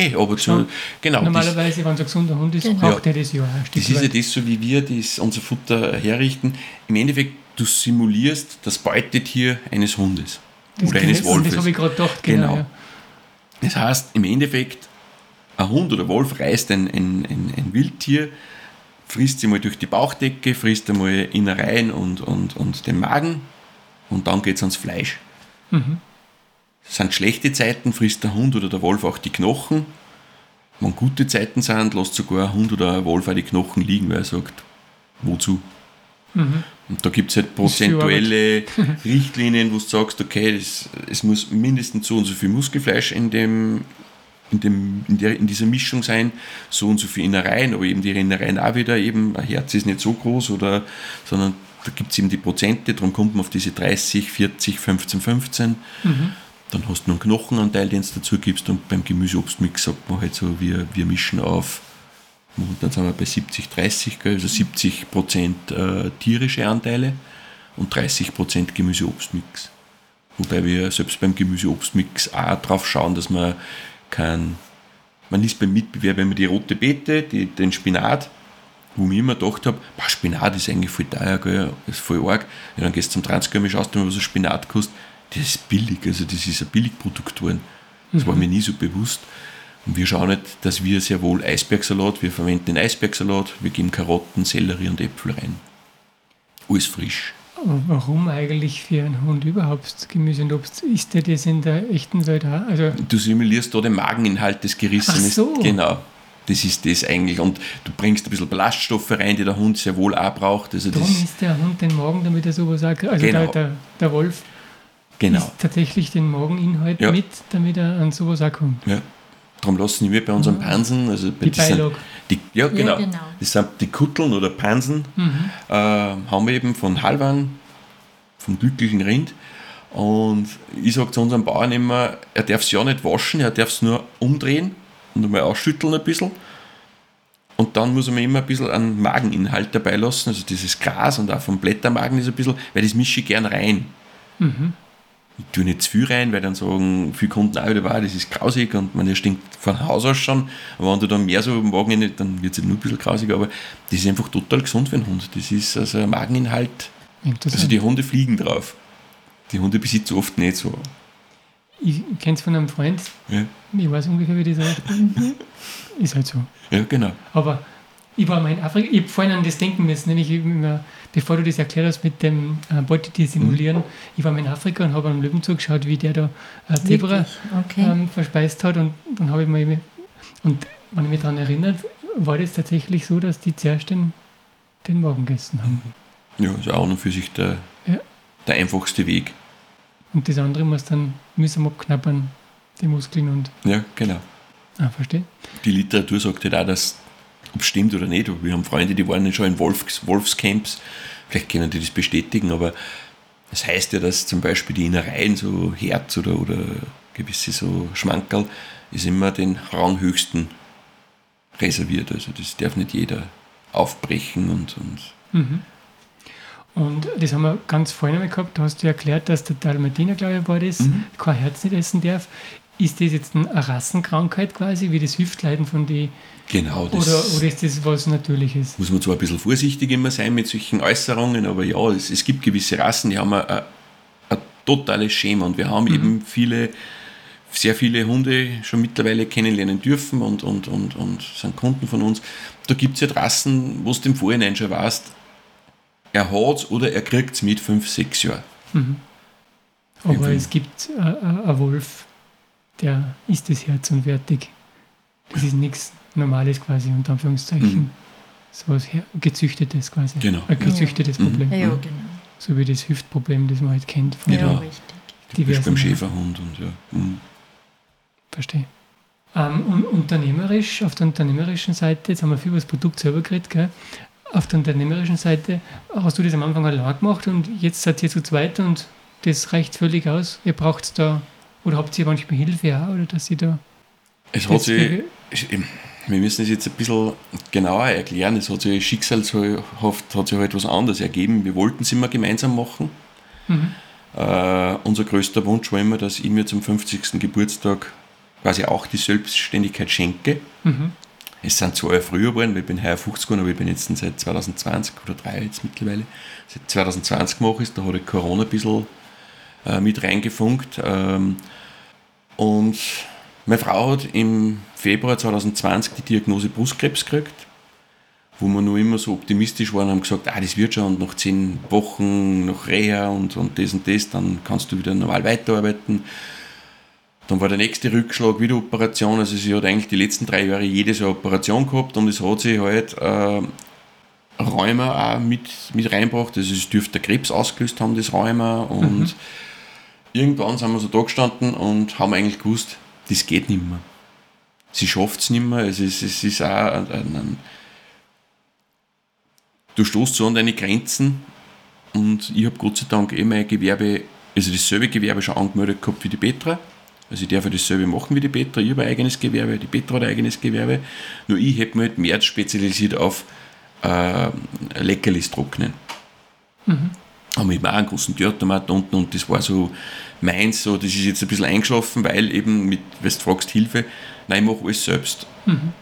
Eh, aber zu, genau, Normalerweise, wenn es ein gesunder Hund ist, Genau. braucht er das ja das ist ja das, so wie wir das, unser Futter herrichten. Im Endeffekt, du simulierst das Beutetier eines Hundes Das oder eines Wolfes. Das habe ich gerade gedacht, genau. Genau. Ja. Das heißt, im Endeffekt, ein Hund oder Wolf reißt ein, ein, ein, ein Wildtier, frisst sie mal durch die Bauchdecke, frisst einmal Innereien und, und, und den Magen und dann geht es ans Fleisch. Das sind schlechte Zeiten, frisst der Hund oder der Wolf auch die Knochen. Wenn gute Zeiten sind, lässt sogar ein Hund oder ein Wolf auch die Knochen liegen, weil er sagt, wozu? Und da gibt es halt prozentuelle Richtlinien, wo du sagst, okay, das, es muss mindestens so und so viel Muskelfleisch in, dem, in, dem, in, der, in dieser Mischung sein, so und so viel Innereien, aber eben die Innereien auch wieder eben, ein Herz ist nicht so groß, oder, sondern da gibt es eben die Prozente, darum kommt man auf diese 30, 40, 15, 15. Dann hast du noch einen Knochenanteil, den du dazu gibst und beim Gemüseobstmix sagt man halt so, wir, wir mischen auf und dann sind wir bei 70, 30, gell, also 70 Prozent äh, tierische Anteile und 30 Prozent Gemüseobstmix. Wobei wir selbst beim Gemüseobstmix auch drauf schauen, dass man kein, man ist beim Mitbewerb immer die rote Beete, die, den Spinat, wo ich immer gedacht habe, Spinat ist eigentlich voll teuer, gell, ist voll arg. Ja, dann gehst du zum Transgame, schaust du mal, was ein Spinat kostet. Das ist billig, also das ist ein Billigprodukt geworden. Das war mir nie so bewusst. Und wir schauen nicht, dass wir sehr wohl Eisbergsalat, wir verwenden den Eisbergsalat, wir geben Karotten, Sellerie und Äpfel rein. Alles frisch. Aber Warum eigentlich für einen Hund überhaupt Gemüse und Obst? Ist der das in der echten Welt auch? Also, Du simulierst da den Mageninhalt des Gerissenen. Ach so. Genau. Das ist das eigentlich. Und du bringst ein bisschen Ballaststoffe rein, die der Hund sehr wohl auch braucht. Also darum das, isst der Hund den Magen, damit er sowas auch. Also Genau. der, der, der Wolf genau. isst tatsächlich den Mageninhalt Ja. mit, damit er an sowas auch kommt. Ja. Darum lassen wir bei unseren Pansen, also bei Die das sind. Die, ja, genau. genau. Das sind die Kutteln oder Pansen, äh, haben wir eben von Halvan, vom glücklichen Rind. Und ich sage zu unserem Bauern immer, er darf es ja nicht waschen, er darf es nur umdrehen und einmal ausschütteln ein bisschen. Und dann muss er mir immer ein bisschen einen Mageninhalt dabei lassen, also dieses Gras und auch vom Blättermagen ist ein bisschen, weil das mische ich gern rein. Ich tue nicht zu viel rein, weil dann sagen viele Kunden auch wieder, das ist grausig und man, stinkt von Haus aus schon. Aber wenn du dann mehr so im Magen nicht, dann wird es nur ein bisschen grausiger. Aber das ist einfach total gesund für einen Hund. Das ist also ein Mageninhalt. Also die Hunde fliegen drauf. Die Hunde besitzen oft nicht so. ich kenne es von einem Freund, Ja, ich weiß ungefähr, wie das heißt. Ist halt so. ja genau. Aber ich war mal in Afrika, ich habe vorhin an das denken müssen, nämlich immer, bevor du das erklärt hast mit dem äh, Beutetier simulieren, Mhm. ich war mal in Afrika und habe einem Löwen zugeschaut, wie der da äh, Zebra? Okay. ähm, verspeist hat und dann habe ich mir und wenn ich mich daran erinnert, war das tatsächlich so, dass die zuerst den, den Magen gegessen haben. Ja, ist auch und für sich der, Ja. der einfachste Weg. Und das andere muss dann mühsam abknabbern, die Muskeln und Ja, genau. ah, verstehe. Die Literatur sagt halt auch, dass ob es stimmt oder nicht. Wir haben Freunde, die waren schon in Wolfs, Wolfscamps, vielleicht können die das bestätigen, aber das heißt ja, dass zum Beispiel die Innereien, so Herz oder, oder gewisse so Schmankerl, ist immer den Ranghöchsten reserviert. Also das darf nicht jeder aufbrechen und. und mhm. Und das haben wir ganz vorhin einmal gehabt, da hast du erklärt, dass der Dalmatiner, glaube ich, war das, mhm. kein Herz nicht essen darf. Ist das jetzt eine Rassenkrankheit quasi, wie das Hüftleiden von den Genau. Das oder, oder ist das was Natürliches? Muss man zwar ein bisschen vorsichtig immer sein mit solchen Äußerungen, aber ja, es, es gibt gewisse Rassen, die haben ein, ein, ein totales Schema und wir haben mhm. eben viele, sehr viele Hunde schon mittlerweile kennenlernen dürfen und, und, und, und sind Kunden von uns. Da gibt es ja Rassen, wo du im Vorhinein schon weißt, er hat es oder er kriegt es mit 5, 6 Jahren. Mhm. Aber es gibt äh, äh, einen Wolf, der ist das Herz und fertig. Das ist nichts Normales quasi, unter Anführungszeichen. Mhm. So was gezüchtetes quasi. Genau. Ein gezüchtetes ja. Problem. Ja, genau. So wie das Hüftproblem, das man halt kennt. Von genau. Ja, richtig. Typisch beim Schäferhund und ja. Mhm. Verstehe. Ähm, und unternehmerisch, auf der unternehmerischen Seite, jetzt haben wir viel über das Produkt selber geredet, gell? auf der unternehmerischen Seite hast du das am Anfang allein gemacht und jetzt seid ihr zu zweit und das reicht völlig aus. Ihr braucht da, oder habt ihr manchmal Hilfe auch, oder dass ihr da. Es hat sich, wir müssen es jetzt ein bisschen genauer erklären. Es hat sich schicksalshaft hat sich halt was anderes ergeben. Wir wollten es immer gemeinsam machen. Mhm. Uh, unser größter Wunsch war immer, dass ich mir zum 50. Geburtstag quasi auch die Selbstständigkeit schenke. Mhm. Es sind zwei Jahre früher geworden, weil ich bin heuer 50 geworden, aber ich bin jetzt seit 2020 oder drei jetzt mittlerweile. Seit 2020 mache ich da hat ich Corona ein bisschen uh, mit reingefunkt. Ähm, und meine Frau hat im Februar 2020 die Diagnose Brustkrebs gekriegt, wo wir nur immer so optimistisch waren und haben gesagt, ah, das wird schon und nach zehn Wochen noch Reha und, und das und das, dann kannst du wieder normal weiterarbeiten. Dann war der nächste Rückschlag wieder Operation. Also sie hat eigentlich die letzten drei Jahre jedes Jahr Operation gehabt und es hat sie halt äh, Rheuma auch mit, mit reinbracht. Also es dürfte der Krebs ausgelöst haben, das Rheuma. Und mhm. Irgendwann sind wir so da gestanden und haben eigentlich gewusst, das geht nicht mehr. Sie schafft es nicht mehr. Es ist, es ist auch ein, ein, du stoßt so an deine Grenzen und ich habe Gott sei Dank eh mein Gewerbe, also dasselbe Gewerbe schon angemeldet gehabt wie die Petra. Also ich darf ja dasselbe machen wie die Petra. Ich habe ein eigenes Gewerbe, die Petra hat ein eigenes Gewerbe. Nur ich habe mich halt mehr spezialisiert auf äh, Leckerlis trocknen. Mhm haben wir auch einen großen Theatermat unten und das war so meins, so, das ist jetzt ein bisschen eingeschlafen, weil eben mit, wenn du fragst, Hilfe, nein, ich mache alles selbst. Mhm.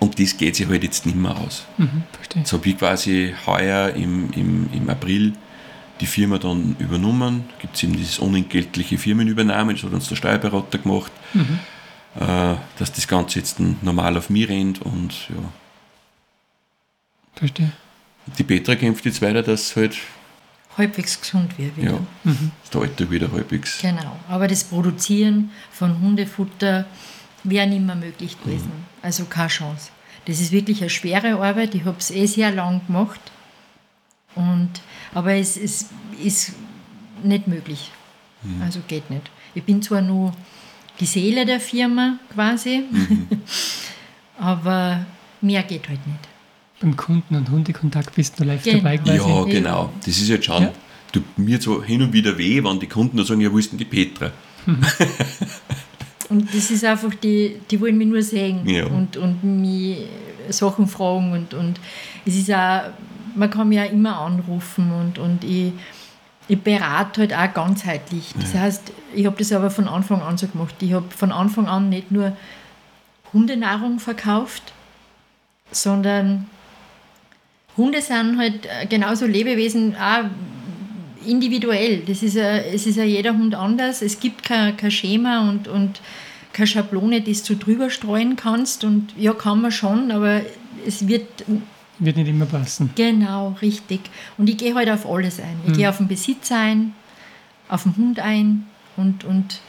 Und das geht sich halt jetzt nicht mehr aus. Mhm, verstehe. So habe ich quasi heuer im, im, im April die Firma dann übernommen. Da gibt es eben dieses unentgeltliche Firmenübernahme, das hat uns der Steuerberater gemacht, mhm. äh, dass das Ganze jetzt normal auf mich rennt und ja. Verstehe. Die Petra kämpft jetzt weiter, dass halt halbwegs gesund wird wieder. Ja, mhm. das Alter wieder halbwegs. Genau, aber das Produzieren von Hundefutter wäre nicht mehr möglich gewesen. Mhm. Also keine Chance. Das ist wirklich eine schwere Arbeit. Ich habe es eh sehr lang gemacht. Und, aber es, es ist nicht möglich. Mhm. Also geht nicht. Ich bin zwar nur die Seele der Firma quasi, mhm. aber mehr geht halt nicht beim Kunden- und Hundekontakt bist du live genau. dabei quasi. Ja, genau. Das ist jetzt schon, ja. tut mir so hin und wieder weh, wenn die Kunden dann sagen, ja, wo ist denn die Petra? und das ist einfach, die, die wollen mich nur sehen ja. und, und mich Sachen fragen und, und es ist auch, man kann mich auch immer anrufen und, und ich, ich berate halt auch ganzheitlich. Das ja. heißt, ich habe das aber von Anfang an so gemacht. Ich habe von Anfang an nicht nur Hundenahrung verkauft, sondern Hunde sind halt äh, genauso Lebewesen, auch individuell. Das ist ja, es ist ja jeder Hund anders. Es gibt kein, kein Schema und, und keine Schablone, die du drüber streuen kannst. Und ja, kann man schon, aber es wird. Wird nicht immer passen. Genau, richtig. Und ich gehe halt auf alles ein. Ich hm. gehe auf den Besitz ein, auf den Hund ein und, und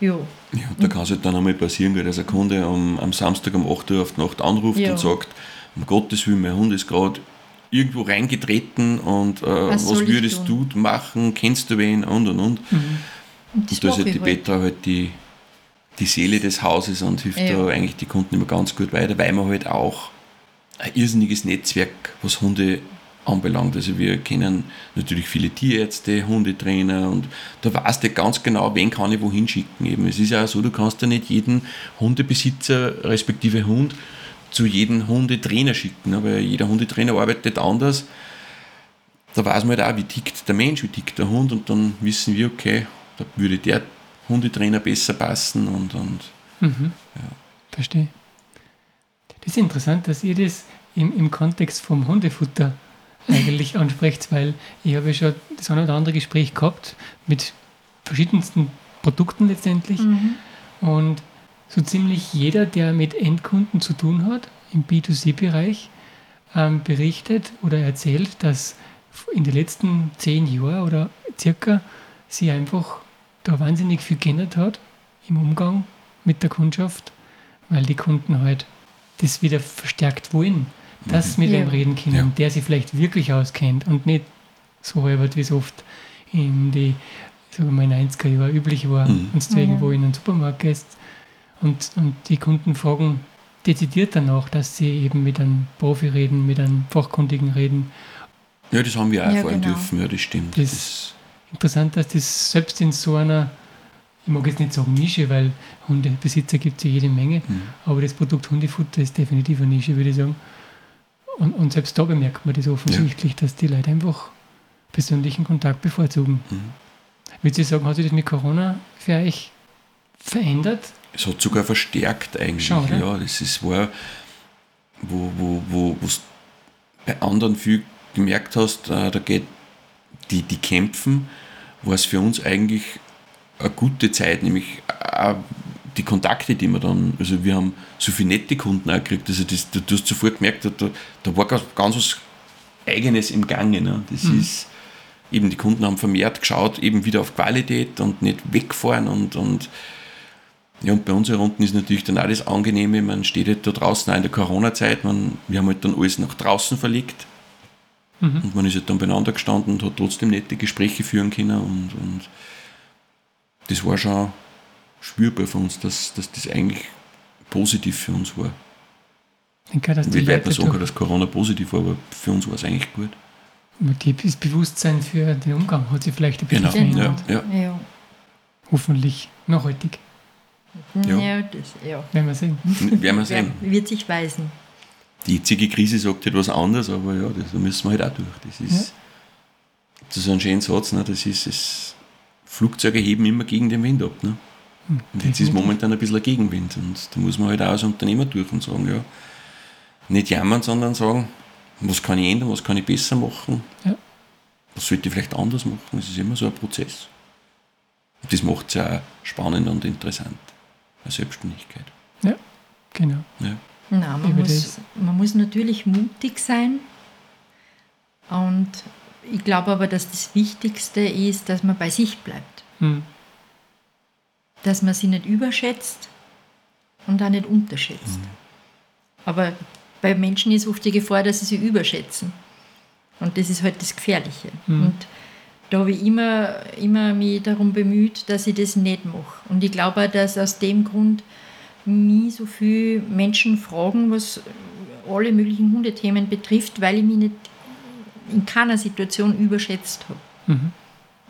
ja. Ja, da kann es halt dann einmal passieren, dass ein Kunde am, am Samstag um 8 Uhr auf die Nacht anruft ja. und sagt, um Gottes Willen, mein Hund ist gerade irgendwo reingetreten und äh, was, was würdest du machen, kennst du wen und und und. Mhm. Und, und da ist halt die Petra halt die, die Seele des Hauses und hilft ja. da eigentlich die Kunden immer ganz gut weiter, weil wir halt auch ein irrsinniges Netzwerk, was Hunde anbelangt. Also wir kennen natürlich viele Tierärzte, Hundetrainer und da weißt du ganz genau, wen kann ich wohin schicken. Eben. Es ist ja auch so, du kannst ja nicht jeden Hundebesitzer respektive Hund zu jedem Hundetrainer schicken, ne? weil jeder Hundetrainer arbeitet anders. Da weiß man halt auch, wie tickt der Mensch, wie tickt der Hund und dann wissen wir, okay, da würde der Hundetrainer besser passen und, und Mhm. Verstehe. Das ist interessant, dass ihr das im, im Kontext vom Hundefutter eigentlich ansprecht, weil ich habe ja schon das eine oder andere Gespräch gehabt mit verschiedensten Produkten letztendlich und so ziemlich jeder, der mit Endkunden zu tun hat im B2C-Bereich, ähm, berichtet oder erzählt, dass in den letzten zehn Jahren oder circa sie einfach da wahnsinnig viel geändert hat im Umgang mit der Kundschaft, weil die Kunden halt das wieder verstärkt wollen, dass mit Ja. einem reden können, Ja. der sich vielleicht wirklich auskennt und nicht so halbert, wie es oft in die sagen wir mal, in den 90er Jahren üblich war, Mhm. wenn du irgendwo in einen Supermarkt gehst und, und die Kunden fragen dezidiert danach, dass sie eben mit einem Profi reden, mit einem Fachkundigen reden. Ja, das haben wir auch Ja, erfahren genau. dürfen, ja, das stimmt. Das- Das, Interessant, dass das selbst in so einer, ich mag jetzt nicht sagen Nische, weil Hundebesitzer gibt es ja jede Menge, Mhm. aber das Produkt Hundefutter ist definitiv eine Nische, würde ich sagen. Und, und selbst da bemerkt man das offensichtlich, dass die Leute einfach persönlichen Kontakt bevorzugen. Mhm. Würdest du sagen, hat sich das mit Corona für euch verändert? Es hat sogar verstärkt eigentlich. Schon, ja, das ist war, wo, wo, wo wo's bei anderen viel gemerkt hast, äh, da geht die, die kämpfen, war es für uns eigentlich eine gute Zeit, nämlich auch die Kontakte, die wir dann, also wir haben so viele nette Kunden auch gekriegt, also das, du, du hast sofort gemerkt, da, da war ganz, ganz was Eigenes im Gange. Ne? Das ist eben, die Kunden haben vermehrt geschaut, eben wieder auf Qualität und nicht wegfahren und, und ja, und bei uns hier unten ist natürlich dann auch das Angenehme, man steht halt da draußen auch in der Corona-Zeit, man, wir haben halt dann alles nach draußen verlegt Mhm. und man ist halt dann beieinander gestanden und hat trotzdem nette Gespräche führen können und, und das war schon spürbar für uns, dass, dass das eigentlich positiv für uns war. Ich denke, dass Wie weit man sagen kann, durch, dass Corona positiv war, aber für uns war es eigentlich gut. die, das Bewusstsein für den Umgang hat sich vielleicht ein bisschen Genau. verändert. Ja, ja. Ja. Hoffentlich nachhaltig, Ja. Ja. das, ja. werden wir sehen. Werden wir sehen. Ja, wird sich weisen. Die jetzige Krise sagt etwas anderes, aber ja, das, da müssen wir halt auch durch. Das ist, das ist so ein schöner Satz, ne? das ist, es, Flugzeuge heben immer gegen den Wind ab. Ne? Hm, Und jetzt ist momentan ein bisschen ein Gegenwind und da muss man halt auch als Unternehmer durch und sagen, ja, nicht jammern, sondern sagen, was kann ich ändern, was kann ich besser machen, Ja. was sollte ich vielleicht anders machen. Es ist immer so ein Prozess. Und das macht es ja auch spannend und interessant, eine Selbstständigkeit. Genau. Ja. Nein, man muss, man muss natürlich mutig sein. Und ich glaube aber, dass das Wichtigste ist, dass man bei sich bleibt. Hm. Dass man sie nicht überschätzt und auch nicht unterschätzt. Aber bei Menschen ist oft die Gefahr, dass sie sie überschätzen. Und das ist halt das Gefährliche. Mhm. Und da habe ich immer, immer mich darum bemüht, dass ich das nicht mache. Und ich glaube auch, dass aus dem Grund mich so viele Menschen fragen, was alle möglichen Hundethemen betrifft, weil ich mich nicht in keiner Situation überschätzt habe. Mhm.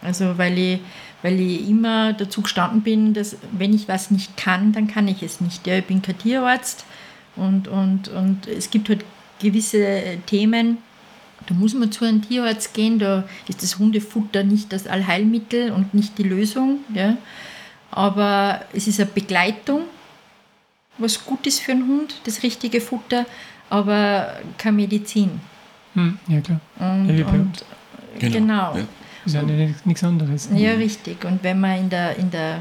Also weil ich, weil ich immer dazu gestanden bin, dass wenn ich was nicht kann, dann kann ich es nicht. Ja, ich bin kein Tierarzt und, und, und es gibt halt gewisse Themen, da muss man zu einem Tierarzt gehen, da ist das Hundefutter nicht das Allheilmittel und nicht die Lösung. Ja. Aber es ist eine Begleitung, was gut ist für einen Hund, das richtige Futter, aber keine Medizin. Hm. Ja, klar. Und, Ja, und genau. Ja. Ist ja nicht, nichts anderes. Ja, richtig. Und wenn man in der, in der,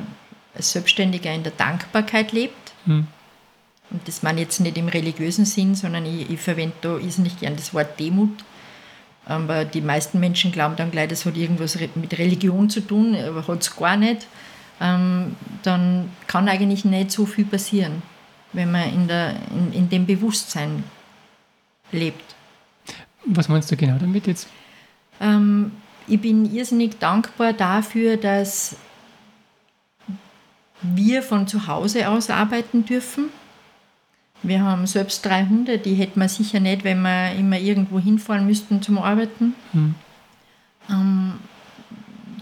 als Selbstständiger in der Dankbarkeit lebt, Hm. und das meine ich jetzt nicht im religiösen Sinn, sondern ich, ich verwende da irrsinnig gern das Wort Demut. Aber die meisten Menschen glauben dann gleich, das hat irgendwas mit Religion zu tun, aber hat es gar nicht. Ähm, dann kann eigentlich nicht so viel passieren, wenn man in, der, in, in dem Bewusstsein lebt. Was meinst du genau damit jetzt? Ähm, ich bin irrsinnig dankbar dafür, dass wir von zu Hause aus arbeiten dürfen, Wir haben selbst drei Hunde, die hätten wir sicher nicht, wenn wir immer irgendwo hinfahren müssten zum Arbeiten. Mhm. Ähm,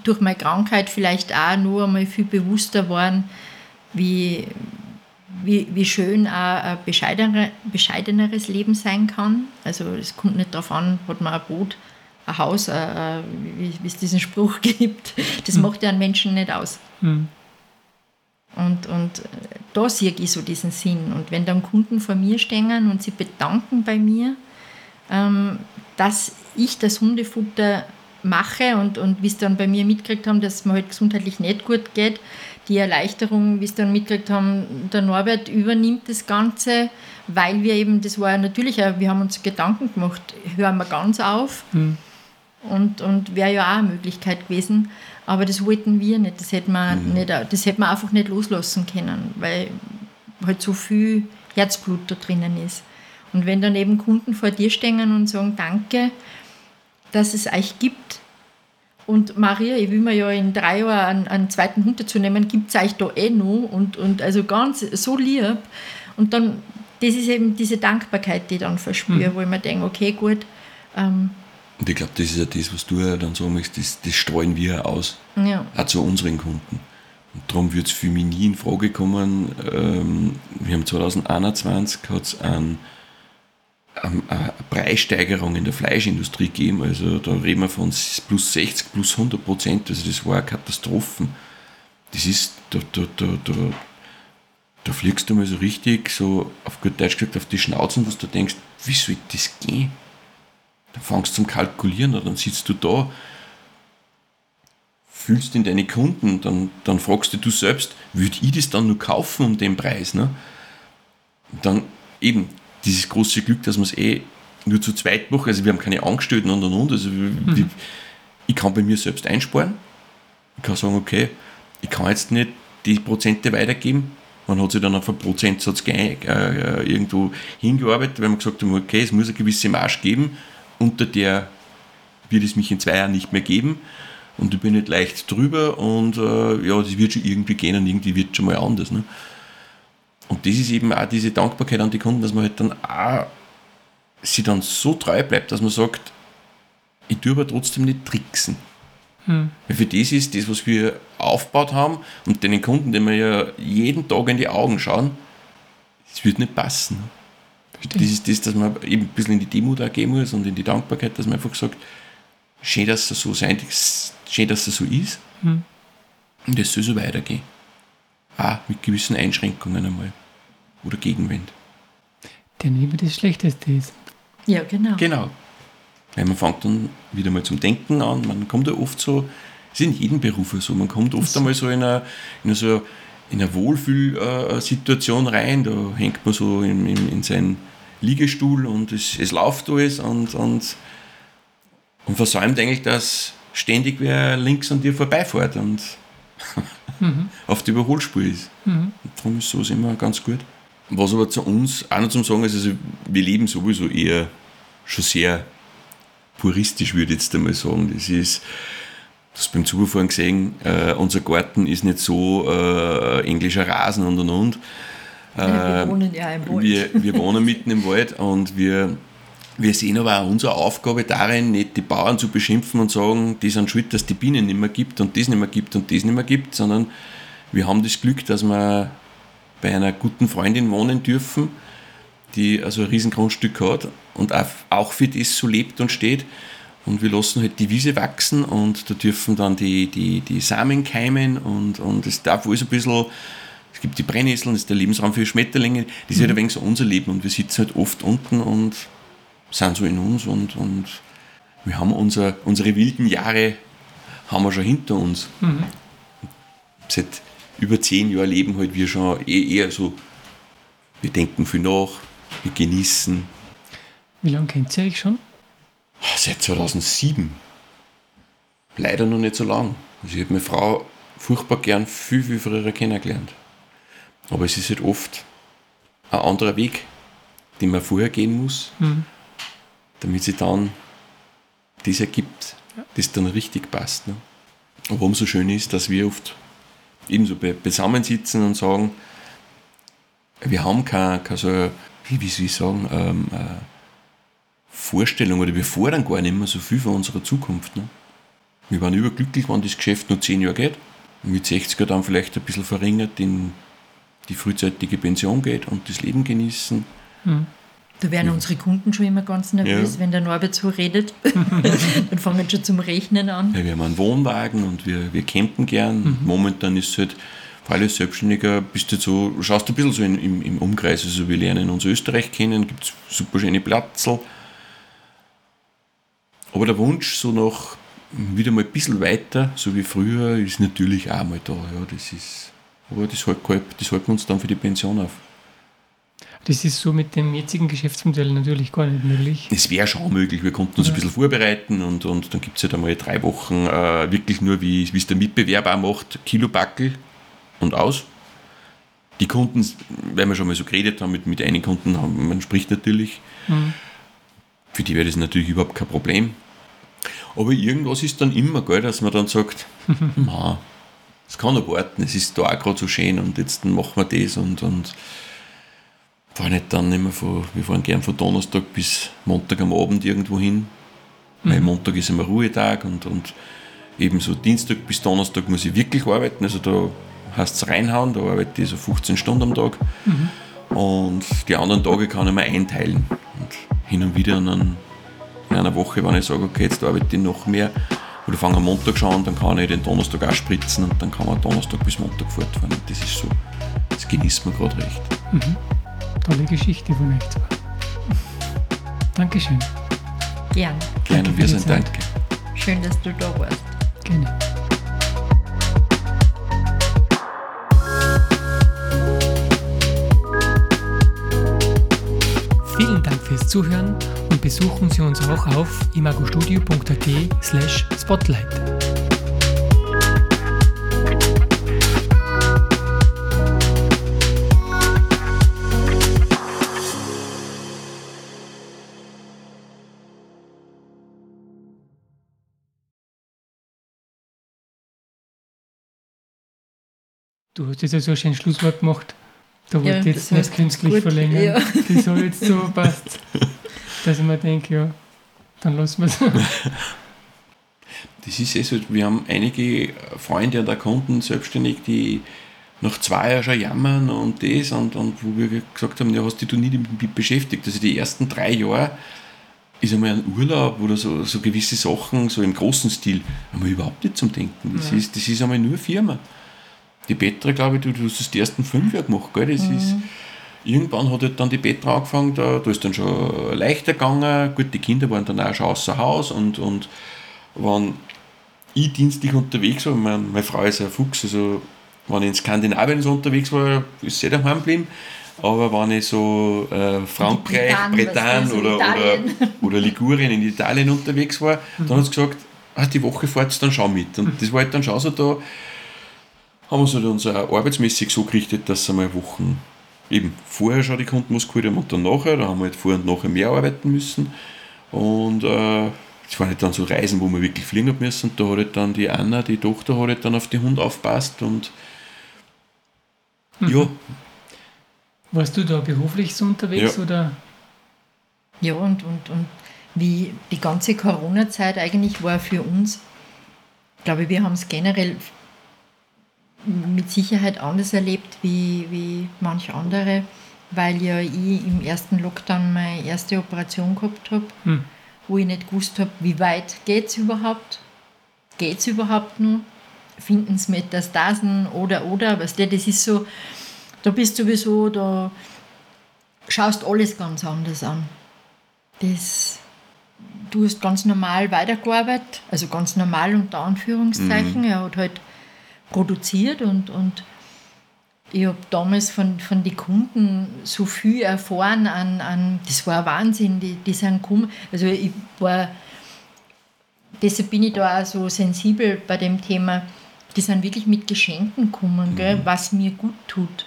durch meine Krankheit vielleicht auch nur einmal viel bewusster waren, wie, wie, wie schön auch ein bescheidener, bescheideneres Leben sein kann. Also es kommt nicht darauf an, hat man ein Boot, ein Haus, ein, ein, wie, wie es diesen Spruch gibt. Das Mhm. macht ja einen Menschen nicht aus. Mhm. Und, und da sehe ich so diesen Sinn. Und wenn dann Kunden vor mir stehen und sie bedanken bei mir, ähm, dass ich das Hundefutter mache und, und wie es dann bei mir mitgekriegt haben, dass mir halt gesundheitlich nicht gut geht, die Erleichterung, wie es dann mitgekriegt haben, der Norbert übernimmt das Ganze, weil wir eben, das war natürlich, auch, wir haben uns Gedanken gemacht, hören wir ganz auf, Mhm. und, und wäre ja auch eine Möglichkeit gewesen. Aber das wollten wir nicht. Das hätten wir, nicht, das hätten wir einfach nicht loslassen können, weil halt so viel Herzblut da drinnen ist. Und wenn dann eben Kunden vor dir stehen und sagen, danke, dass es euch gibt. Und Maria, ich will mir ja in drei Jahren einen, einen zweiten Hund dazu nehmen, gibt es euch da eh noch. Und, und also ganz so lieb. Und dann, das ist eben diese Dankbarkeit, die ich dann verspüre, wo ich mir denke, okay, gut, ähm, Und ich glaube, das ist ja das, was du ja dann sagen möchtest, das, das streuen wir ja aus. ja. auch zu unseren Kunden. Und darum wird es für mich nie in Frage kommen. Ähm, wir haben 2021 hat's ein, ein, eine Preissteigerung in der Fleischindustrie gegeben. Also da reden wir von plus 60, plus 100 Prozent. Also das war eine Katastrophe. Das ist, da, da, da, da, da fliegst du mal so richtig, so auf gut Deutsch gesagt, auf die Schnauzen, was du denkst, wie soll das gehen? Dann fangst du zum Kalkulieren und dann sitzt du da fühlst in deine Kunden, dann, dann fragst du du selbst, würde ich das dann nur kaufen um den Preis? Ne? Und dann eben dieses große Glück, dass man es eh nur zu zweit macht. Also wir haben keine Angestellten und und und. Also wir, wir, ich kann bei mir selbst einsparen. Ich kann sagen, okay, ich kann jetzt nicht die Prozente weitergeben. Man hat sich dann auf einen Prozentsatz ge- äh, irgendwo hingearbeitet, weil man gesagt haben, okay, es muss eine gewisse Marge geben, unter der wird es mich in zwei Jahren nicht mehr geben und ich bin nicht leicht drüber und äh, ja, das wird schon irgendwie gehen und irgendwie wird schon mal anders. Ne? Und das ist eben auch diese Dankbarkeit an die Kunden, dass man halt dann auch sie dann so treu bleibt, dass man sagt, ich tue aber trotzdem nicht tricksen. Mhm. Weil für das ist das, was wir aufgebaut haben und den Kunden, denen wir ja jeden Tag in die Augen schauen, das wird nicht passen. Das ist das, dass man eben ein bisschen in die Demut auch gehen muss und in die Dankbarkeit, dass man einfach sagt, schön, dass es so sein, schön, dass es so ist Mhm. und es soll so weitergehen. Auch mit gewissen Einschränkungen einmal oder Gegenwind. Der lieber das Schlechteste ist. ja, genau. Genau. Weil man fängt dann wieder mal zum Denken an, man kommt ja oft so, das ist in jedem Beruf so, man kommt oft einmal so in eine, in so in eine Wohlfühlsituation rein, da hängt man so in, in, in seinen Liegestuhl und es, es läuft alles und, und, und versäumt eigentlich, dass ständig wer links an dir vorbeifährt und auf der Überholspur ist. Mhm. Und darum ist sowas immer ganz gut. Was aber zu uns auch noch zum Sagen ist, also wir leben sowieso eher schon sehr puristisch, würde ich jetzt einmal sagen. Das ist, das beim Zufahren gesehen, äh, unser Garten ist nicht so äh, englischer Rasen und und und. Äh, wir wohnen ja im Wald. wir, wir wohnen mitten im Wald und wir, wir sehen aber auch unsere Aufgabe darin, nicht die Bauern zu beschimpfen und sagen, die sind schuld, dass die Bienen nicht mehr gibt und das nicht mehr gibt und das nicht mehr gibt, sondern wir haben das Glück, dass wir bei einer guten Freundin wohnen dürfen, die also ein riesen Grundstück hat und auch- auch für das so lebt und steht. Und wir lassen halt die Wiese wachsen und da dürfen dann die, die, die Samen keimen und, und es darf alles ein bisschen, es gibt die Brennnesseln, das ist der Lebensraum für Schmetterlinge, das ist halt ein wenig so unser Leben und wir sitzen halt oft unten und sind so in uns und, und wir haben unser, unsere wilden Jahre haben wir schon hinter uns. Seit über zehn Jahren leben halt wir schon eh eher so, wir denken viel nach, wir genießen. Wie lange kennt ihr euch schon? Seit 2007. Leider noch nicht so lang. Also ich habe meine Frau furchtbar gern viel, viel früher kennengelernt. Aber es ist halt oft ein anderer Weg, den man vorher gehen muss, Mhm. damit sich dann das ergibt, das dann richtig passt. Ne? Aber umso schöner ist, dass wir oft ebenso be- beisammensitzen und sagen, wir haben kein, kein so wie, soll ich sagen, ähm, äh, Vorstellung oder wir fordern gar nicht mehr so viel von unserer Zukunft. Ne? Wir waren überglücklich, wenn das Geschäft nur zehn Jahre geht und mit 60er dann vielleicht ein bisschen verringert in die frühzeitige Pension geht und das Leben genießen. Mhm. Da werden ja. unsere Kunden schon immer ganz nervös, ja. wenn der Norbert so redet. dann fangen schon zum Rechnen an. Ja, wir haben einen Wohnwagen und wir, wir campen gern. Mhm. Momentan ist es halt, vor allem Selbstständiger, bist du so, schaust du ein bisschen so in, im, im Umkreis. Also wir lernen uns Österreich kennen, gibt es super schöne Platzl. Aber der Wunsch, so noch wieder mal ein bisschen weiter, so wie früher, ist natürlich auch mal da. Ja, das ist, aber das, halt, das halten wir uns dann für die Pension auf. Das ist so mit dem jetzigen Geschäftsmodell natürlich gar nicht möglich. Es wäre schon möglich. Wir konnten uns ja. ein bisschen vorbereiten und, und dann gibt es halt einmal drei Wochen äh, wirklich nur, wie es der Mitbewerb auch macht, Kilobackel und aus. Die Kunden, weil wir schon mal so geredet haben, mit, mit einigen Kunden, haben, man spricht natürlich. Mhm. Für die wäre das natürlich überhaupt kein Problem. Aber irgendwas ist dann immer, gell, dass man dann sagt, es kann noch warten, es ist da auch gerade so schön und jetzt machen wir das und, und fahren nicht dann immer von, wir fahren gern von Donnerstag bis Montag am Abend irgendwo hin. Mhm. Weil Montag ist immer Ruhetag und, und ebenso Dienstag bis Donnerstag muss ich wirklich arbeiten. Also da heißt es reinhauen, da arbeite ich so 15 Stunden am Tag. Mhm. Und die anderen Tage kann ich mir einteilen. Und hin und wieder in einer Woche, wenn ich sage, okay, jetzt arbeite ich noch mehr, oder fange am Montag schon an, dann kann ich den Donnerstag auch spritzen und dann kann man Donnerstag bis Montag fortfahren. Und das ist so, das genießt man gerade recht. Mhm tolle Geschichte von euch zwei. Dankeschön. Gern. Gerne, wir sind danke. Schön, dass du da warst. Gerne. Fürs Zuhören und besuchen Sie uns auch auf imagostudio.at slash spotlight. Du hast jetzt ja so ein Schlusswort gemacht. Da wollte ich jetzt nicht künstlich gut, verlängern. Ja. Das hat jetzt so passt, dass ich mir denke, ja, dann lassen wir es. Das ist eh so, wir haben einige Freunde und Kunden selbstständig, die nach zwei Jahren schon jammern und das und, und wo wir gesagt haben, ja, hast dich du nie damit beschäftigt. Also die ersten drei Jahre ist einmal ein Urlaub oder so, so gewisse Sachen, so im großen Stil, haben wir überhaupt nicht zum Denken. Das, ja. ist, das ist einmal nur Firma die Petra, glaube ich, du, du hast das die ersten fünf Jahre gemacht, gell? Das mhm. ist, irgendwann hat halt dann die Petra angefangen, da, da ist dann schon leichter gegangen. Gut, die Kinder waren dann auch schon außer Haus und, und waren ich dienstlich unterwegs war. Meine, meine Frau ist ein Fuchs, also wenn ich in Skandinavien so unterwegs war, ist sie daheim geblieben. Aber wenn ich so äh, Frankreich, Bretagne oder, oder, oder Ligurien in Italien unterwegs war, mhm. dann hat sie gesagt, ah, die Woche fahrt dann schon mit. Und das war halt dann schon so da, haben wir uns halt unser arbeitsmäßig so gerichtet, dass wir mal Wochen eben vorher schon die Kunden geholt haben und dann nachher, da haben wir halt vorher und nachher mehr arbeiten müssen. Und äh, das waren halt dann so Reisen, wo wir wirklich fliegen haben müssen. Und da hat halt dann die Anna, die Tochter, hat halt dann auf den Hund aufpasst und mhm. ja. Warst du da beruflich so unterwegs ja. oder? Ja, und, und, und wie die ganze Corona-Zeit eigentlich war für uns, ich glaube, wir haben es generell mit Sicherheit anders erlebt wie, wie manch andere, weil ja ich im ersten Lockdown meine erste Operation gehabt habe, hm. wo ich nicht gewusst habe, wie weit geht es überhaupt? Geht es überhaupt noch? Finden es Metastasen oder, oder? Weißt du, das ist so, da bist du sowieso, da schaust alles ganz anders an. Das, du hast ganz normal weitergearbeitet, also ganz normal unter Anführungszeichen. Mhm. Er hat halt produziert und, und ich habe damals von, von den Kunden so viel erfahren an, an das war Wahnsinn, die, die sind gekommen, also ich war, deshalb bin ich da auch so sensibel bei dem Thema, die sind wirklich mit Geschenken gekommen, mhm. gell, was mir gut tut.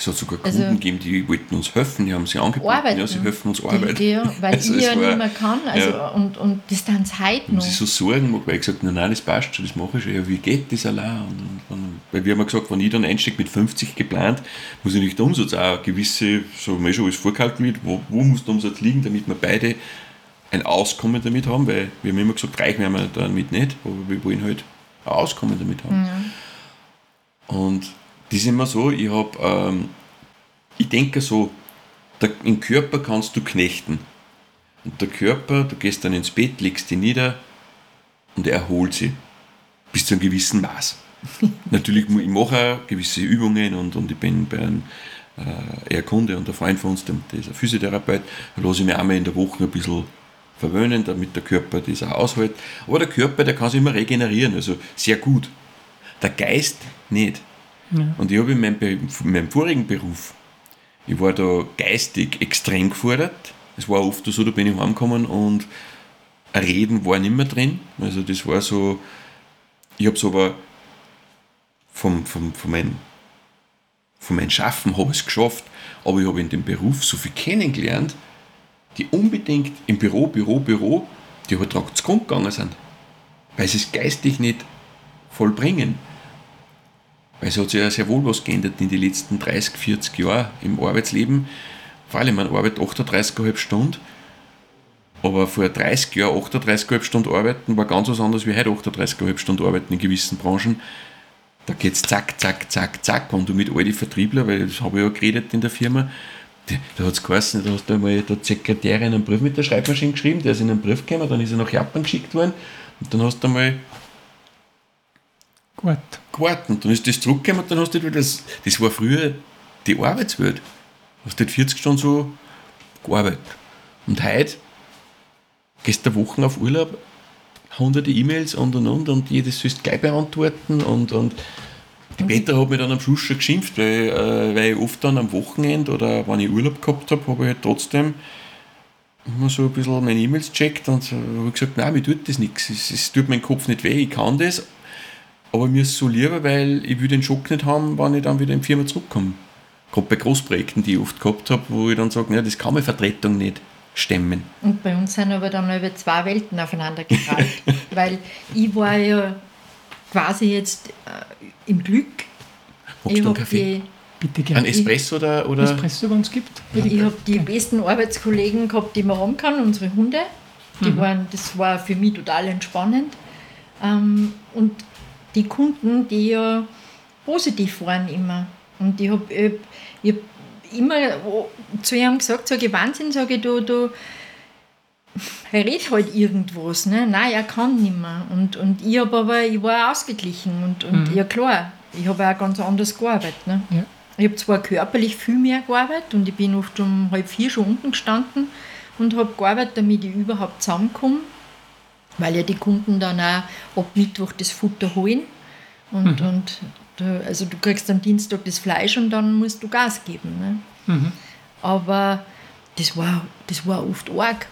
Es hat sogar Also- Kunden gegeben, die wollten uns helfen, die haben sich angeboten, Arbeiten. ja, sie helfen uns arbeiten. Die, ja, weil Also ich ja war- nicht mehr kann. Also, ja. und, und das dann haben noch. sie so Sorgen gemacht, weil ich gesagt habe, nein, das passt schon, das mache ich schon. Ja, wie geht das allein? Und, und, und, weil wir haben ja gesagt, wenn ich dann einsteige mit 50 geplant, muss ich nicht der Umsatz auch eine gewisse, so wir schon alles vorkalkuliert, wo, wo muss der Umsatz liegen, damit wir beide ein Auskommen damit haben, weil wir haben immer gesagt, reich werden wir damit nicht, aber wir wollen halt ein Auskommen damit haben. Und das ist immer so, ich habe, ähm, ich denke so, der, im Körper kannst du knechten. Und der Körper, du gehst dann ins Bett, legst dich nieder und er erholt sich. Bis zu einem gewissen Maß. Natürlich, ich mache auch gewisse Übungen und, und ich bin bei einem äh, eher Kunde und ein Freund von uns, dem, der ist ein Physiotherapeut, da lasse ich mich einmal in der Woche ein bisschen verwöhnen, damit der Körper das auch aushält. Aber der Körper, der kann sich immer regenerieren, also sehr gut. Der Geist nicht. Und ich habe in meinem, meinem vorigen Beruf, ich war da geistig extrem gefordert. Es war oft so, da bin ich heimgekommen und ein Reden war nicht mehr drin. Also das war so, ich habe es aber vom, vom, von, mein, von meinem Schaffen habe es geschafft, aber ich habe in dem Beruf so viel kennengelernt, die unbedingt im Büro, Büro, Büro, die halt dran zugrunde gegangen sind. Weil sie es geistig nicht vollbringen. Weil es hat sich ja sehr wohl was geändert in den letzten 30, 40 Jahren im Arbeitsleben. Vor allem, man arbeitet 38,5 Stunden. Aber vor 30 Jahren 38,5 Stunden arbeiten war ganz was anderes wie heute 38,5 Stunden arbeiten in gewissen Branchen. Da geht es zack, zack, zack, zack. Und du mit all die Vertriebler, weil das habe ich ja geredet in der Firma, da hat es geheißen, da hast du einmal der Sekretärin einen Brief mit der Schreibmaschine geschrieben, der ist in einen Brief gekommen, dann ist er nach Japan geschickt worden und dann hast du einmal Gut. gewartet und dann ist das zurückgekommen und dann hast du wieder das, das war früher die Arbeitswelt. Hast du 40 Stunden so gearbeitet. Und heute gehst du Wochen auf Urlaub, hunderte E-Mails und und und und jedes sollst gleich beantworten und, und die Petra hat mich dann am Schluss schon geschimpft, weil, äh, weil ich oft dann am Wochenende oder wenn ich Urlaub gehabt habe, habe ich halt trotzdem immer so ein bisschen meine E-Mails gecheckt und habe gesagt, nein, mir tut das nichts. Es, es tut meinem Kopf nicht weh, ich kann das, aber mir ist so lieber, weil ich will den Schock nicht haben, wenn ich dann wieder in die Firma zurückkomme. Gerade bei Großprojekten, die ich oft gehabt habe, wo ich dann sage, ja, das kann meine Vertretung nicht stemmen. Und bei uns sind aber dann über zwei Welten aufeinander geprallt. weil ich war ja quasi jetzt äh, im Glück. Magst du ich einen habe Kaffee? die, Bitte Ein gerne. Espresso oder, oder Espresso, wenn es gibt. Bitte. ich hab die besten Arbeitskollegen gehabt, die man haben kann, unsere Hunde. Die waren, das war für mich total entspannend. Ähm, und die Kunden, die ja positiv waren immer. Und ich habe ich, ich hab immer zu ihm gesagt, sage ich, Wahnsinn, sage ich, du, du er redet halt irgendwas, ne? Nein, er kann nicht mehr. Und, und ich habe aber, ich war ausgeglichen und, und ja klar, ich habe auch ganz anders gearbeitet. Ne? Ja. Ich habe zwar körperlich viel mehr gearbeitet und ich bin oft um halb vier schon unten gestanden und habe gearbeitet, damit ich überhaupt zusammenkomme, weil ja die Kunden dann auch ab Mittwoch das Futter holen. Und, und du, also du kriegst am Dienstag das Fleisch und dann musst du Gas geben. Ne? Aber das war, das war oft arg.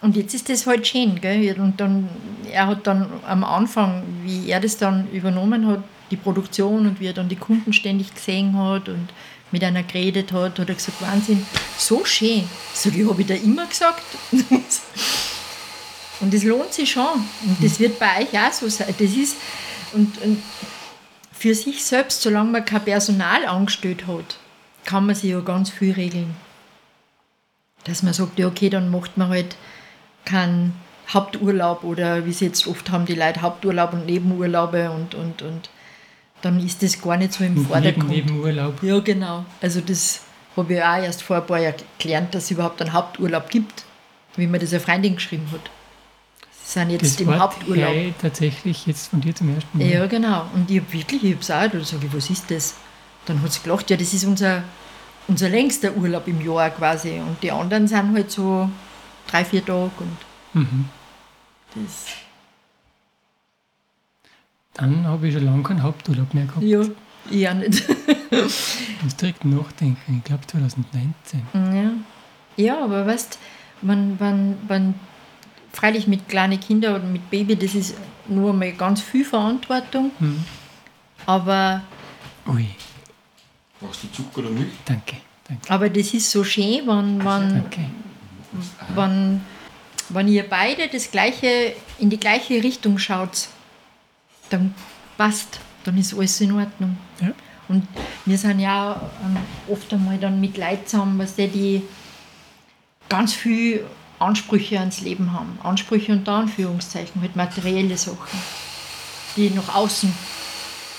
Und jetzt ist das halt schön. Gell? Und dann, er hat dann am Anfang, wie er das dann übernommen hat, die Produktion und wie er dann die Kunden ständig gesehen hat und mit einer geredet hat, hat er gesagt, Wahnsinn, so schön. So, die habe ich da immer gesagt. und das lohnt sich schon. Und das wird bei euch auch so sein. Das ist, und, und für sich selbst, solange man kein Personal angestellt hat, kann man sich ja ganz viel regeln. Dass man sagt, ja, okay, dann macht man halt keinen Haupturlaub oder wie sie jetzt oft haben, die Leute Haupturlaub und Nebenurlaube und, und, und dann ist das gar nicht so im Vordergrund. neben Urlaub. Ja, genau. Also das habe ich auch erst vor ein paar Jahren gelernt, dass es überhaupt einen Haupturlaub gibt, wie mir das eine Freundin geschrieben hat. Sind jetzt Das im Wort Haupturlaub. höre ich tatsächlich jetzt von dir zum ersten Mal. Ja, genau. Und ich habe wirklich, ich habe es auch, da sage ich, was ist das? Dann hat sie gelacht, ja, das ist unser, unser längster Urlaub im Jahr quasi. Und die anderen sind halt so drei, vier Tage und Mhm. das, Dann habe ich schon lange keinen Haupturlaub mehr gehabt. ja, ich auch nicht. Ich muss direkt nachdenken. Ich glaube 2019. ja. ja, aber weißt man, man, man, freilich mit kleinen Kindern oder mit Baby, das ist nur mal ganz viel Verantwortung. Mhm. Aber Ui. Brauchst du Zucker oder Milch? Danke, danke. Aber das ist so schön, wenn, wenn, Danke. wenn, wenn ihr beide das gleiche, in die gleiche Richtung schaut, dann passt, dann ist alles in Ordnung. Ja. Und wir sind ja ähm, oft einmal dann mit Leuten zusammen, was die, die ganz viel Ansprüche ans Leben haben. Ansprüche unter Anführungszeichen, mit materielle Sachen, die nach außen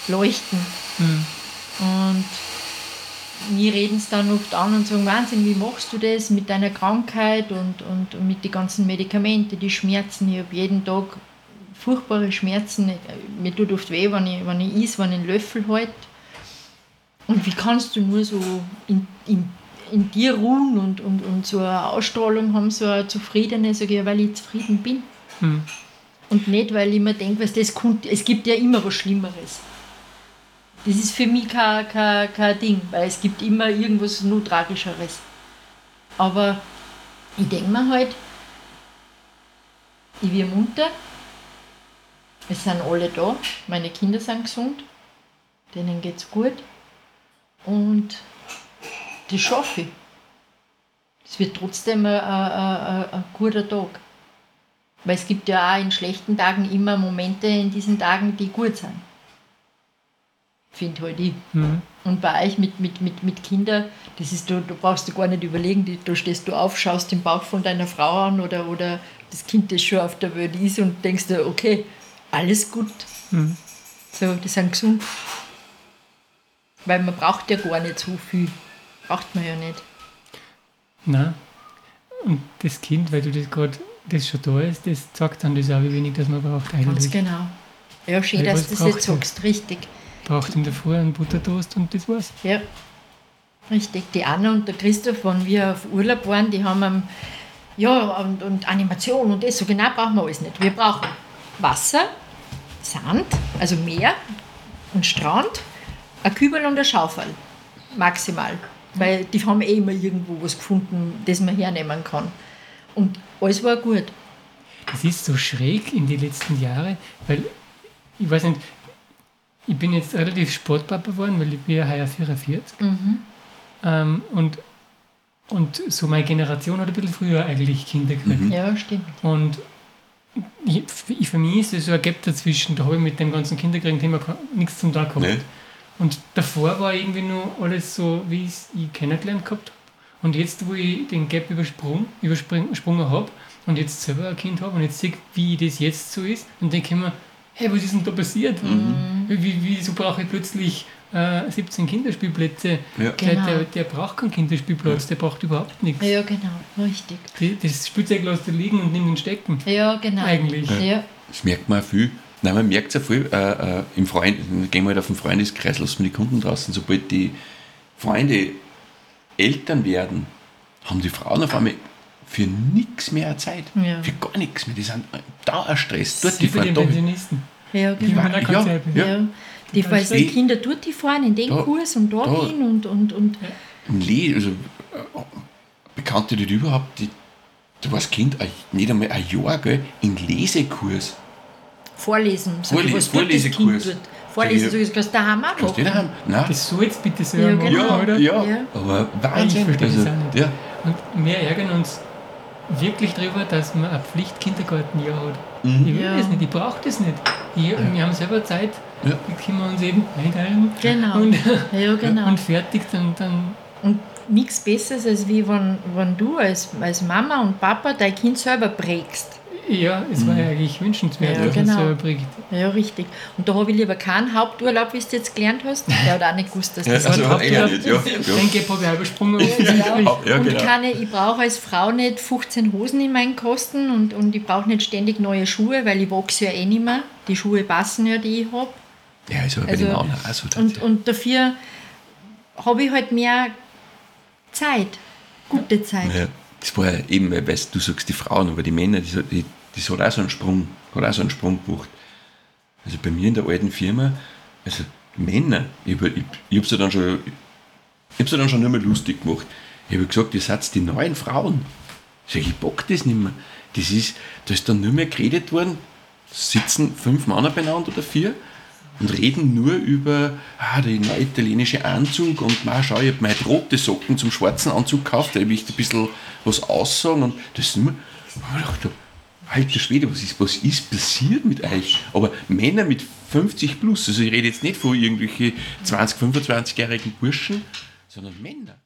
leuchten. Mhm. Und wir reden es dann oft an und sagen, Wahnsinn, wie machst du das mit deiner Krankheit und, und, und mit den ganzen Medikamenten, die Schmerzen. Ich habe jeden Tag furchtbare Schmerzen. Mir tut oft weh, wenn ich, wenn ich is, wenn ich einen Löffel halte. Und wie kannst du nur so in, in, in dir ruhen und, und, und so eine Ausstrahlung haben, so eine zufriedene, sage ich, ja, weil ich zufrieden bin. Mhm. Und nicht, weil ich mir denke, was das kommt, es gibt ja immer was Schlimmeres. Das ist für mich kein, kein, kein Ding, weil es gibt immer irgendwas nur Tragischeres. Aber ich denke mir halt, ich bin munter, es sind alle da, meine Kinder sind gesund, denen geht es gut und das schaffe ich. Es wird trotzdem ein, ein, ein, ein guter Tag. Weil es gibt ja auch in schlechten Tagen immer Momente in diesen Tagen, die gut sind. Finde halt ich. Mhm. Und bei euch mit, mit, mit, mit Kindern, das ist, du, du brauchst dir gar nicht überlegen, da stehst du auf, schaust den Bauch von deiner Frau an oder, oder das Kind, das schon auf der Welt ist und denkst dir, okay, alles gut. Mhm. So, die sind gesund. Weil man braucht ja gar nicht so viel. Braucht man ja nicht. Nein. Und das Kind, weil du das gerade, das schon da ist, das sagt dann das auch, wie wenig das man braucht Ganz eigentlich. genau. Ja, schön, Weil dass du das jetzt sagst, richtig. Braucht in der Früh einen Buttertoast und das war's. Ja, richtig. Die Anna und der Christoph, wenn wir auf Urlaub waren, die haben ja und, und Animation und das, so genau brauchen wir alles nicht. Wir brauchen Wasser, Sand, also Meer und Strand, ein Kübel und eine Schaufel. Maximal. Weil die haben eh immer irgendwo was gefunden, das man hernehmen kann. Und alles war gut. Das ist so schräg in den letzten Jahren, weil ich weiß nicht, ich bin jetzt relativ Sportpapa geworden, weil ich bin ja heuer 44. Ähm, und, und so meine Generation hat ein bisschen früher eigentlich Kinder gekriegt. Ja, stimmt. Und ich, für mich ist es so ein Gap dazwischen, da habe ich mit dem ganzen Kinderkriegen-Thema nichts zum Tag gehabt. Nee. Und davor war irgendwie nur alles so, wie ich es kennengelernt gehabt habe. Und jetzt, wo ich den Gap übersprungen, übersprungen habe und jetzt selber ein Kind habe und jetzt sehe, wie das jetzt so ist, dann denke ich mir, hey, was ist denn da passiert? Wie, wie, wieso brauche ich plötzlich äh, 17 Kinderspielplätze? Ja. Der, Genau. der, der braucht keinen Kinderspielplatz, der braucht überhaupt nichts. Ja, genau, richtig. Die- Das Spielzeug lässt da liegen und nimmt den Stecken. Ja, genau. Eigentlich. Ja, Das merkt man viel. Nein, man merkt es ja viel äh, äh, im Freund, gehen wir halt auf den Freundeskreis, lassen wir die Kunden draußen. Sobald die Freunde Eltern werden, haben die Frauen auf einmal für nichts mehr Zeit. Ja. Für gar nichts mehr. Die sind Dauerstress. Dort Sie die fahren da. Pensionisten. ja, Die genau. waren auch Ja, ja. Ja. Die die. Kinder dort die fahren, in den Da- Kurs und da, da- hin und, und, und Im Le also, äh, Bekannte, die überhaupt, die, du warst Kind, nicht einmal ein Jahr, gell, in Lesekurs. Vorlesen. Ich, Vorles- was tut das Kind Vorlesekurs. Vorlesen, so ich, ist das daheim auch Kannst du nicht machen. haben? Nein. Das soll jetzt bitte selber Ja, machen, genau. oder? ja, Ja. aber Ich Wahnsinn. verstehe das Also, auch nicht. ja. Und wir ärgern uns wirklich darüber, dass man ein Pflichtkindergartenjahr hat. Mhm. Ich will Ja. das nicht, ich brauche das nicht. Ich, Wir haben selber Zeit, Ja. die können wir uns eben einteilen. Genau. Und, Ja, genau. und fertig, dann, dann Und nichts Besseres, als wie wenn, wenn du als, als Mama und Papa dein Kind selber prägst. Ja, es war ja eigentlich wünschenswert, Ja, dass genau. selber bringt. Ja, richtig. Und da habe ich lieber keinen Haupturlaub, wie du jetzt gelernt hast. Der hat auch nicht gewusst, dass Ja, das also, ein eher Haupturlaub nicht, ja. ist. ja. Den Gap habe ich übersprungen. Ja. Ja, und genau. nicht, ich brauche als Frau nicht 15 Hosen in meinen Kosten und, und ich brauche nicht ständig neue Schuhe, weil ich wachse ja eh nicht mehr. Die Schuhe passen ja, die ich habe. Ja, ist aber bei Also, den anderen auch so. dass Und, und dafür habe ich halt mehr Zeit, gute Zeit. Ja, das war ja eben, weil weißt, du sagst die Frauen, aber die Männer, die, die, das hat auch so einen Sprung, hat auch so einen Sprung gemacht. Also bei mir in der alten Firma, also Männer, ich, ich, ich habe sie dann schon, ich hab sie dann schon nicht mehr lustig gemacht. Ich habe gesagt, ihr seid die neuen Frauen. Ich sage, ich bock das nicht mehr. Das ist, da ist dann nicht mehr geredet worden, sitzen fünf Männer beieinander oder vier und reden nur über ah, den neue italienische Anzug und mal schau, ich habe meine rote Socken zum schwarzen Anzug gekauft, da möchte ich ein bisschen was aussagen und das ist nur, ich dachte, alter Schwede, was ist, was ist passiert mit euch? Aber Männer mit 50 plus, also ich rede jetzt nicht von irgendwelchen 20, 25-jährigen Burschen, sondern Männer.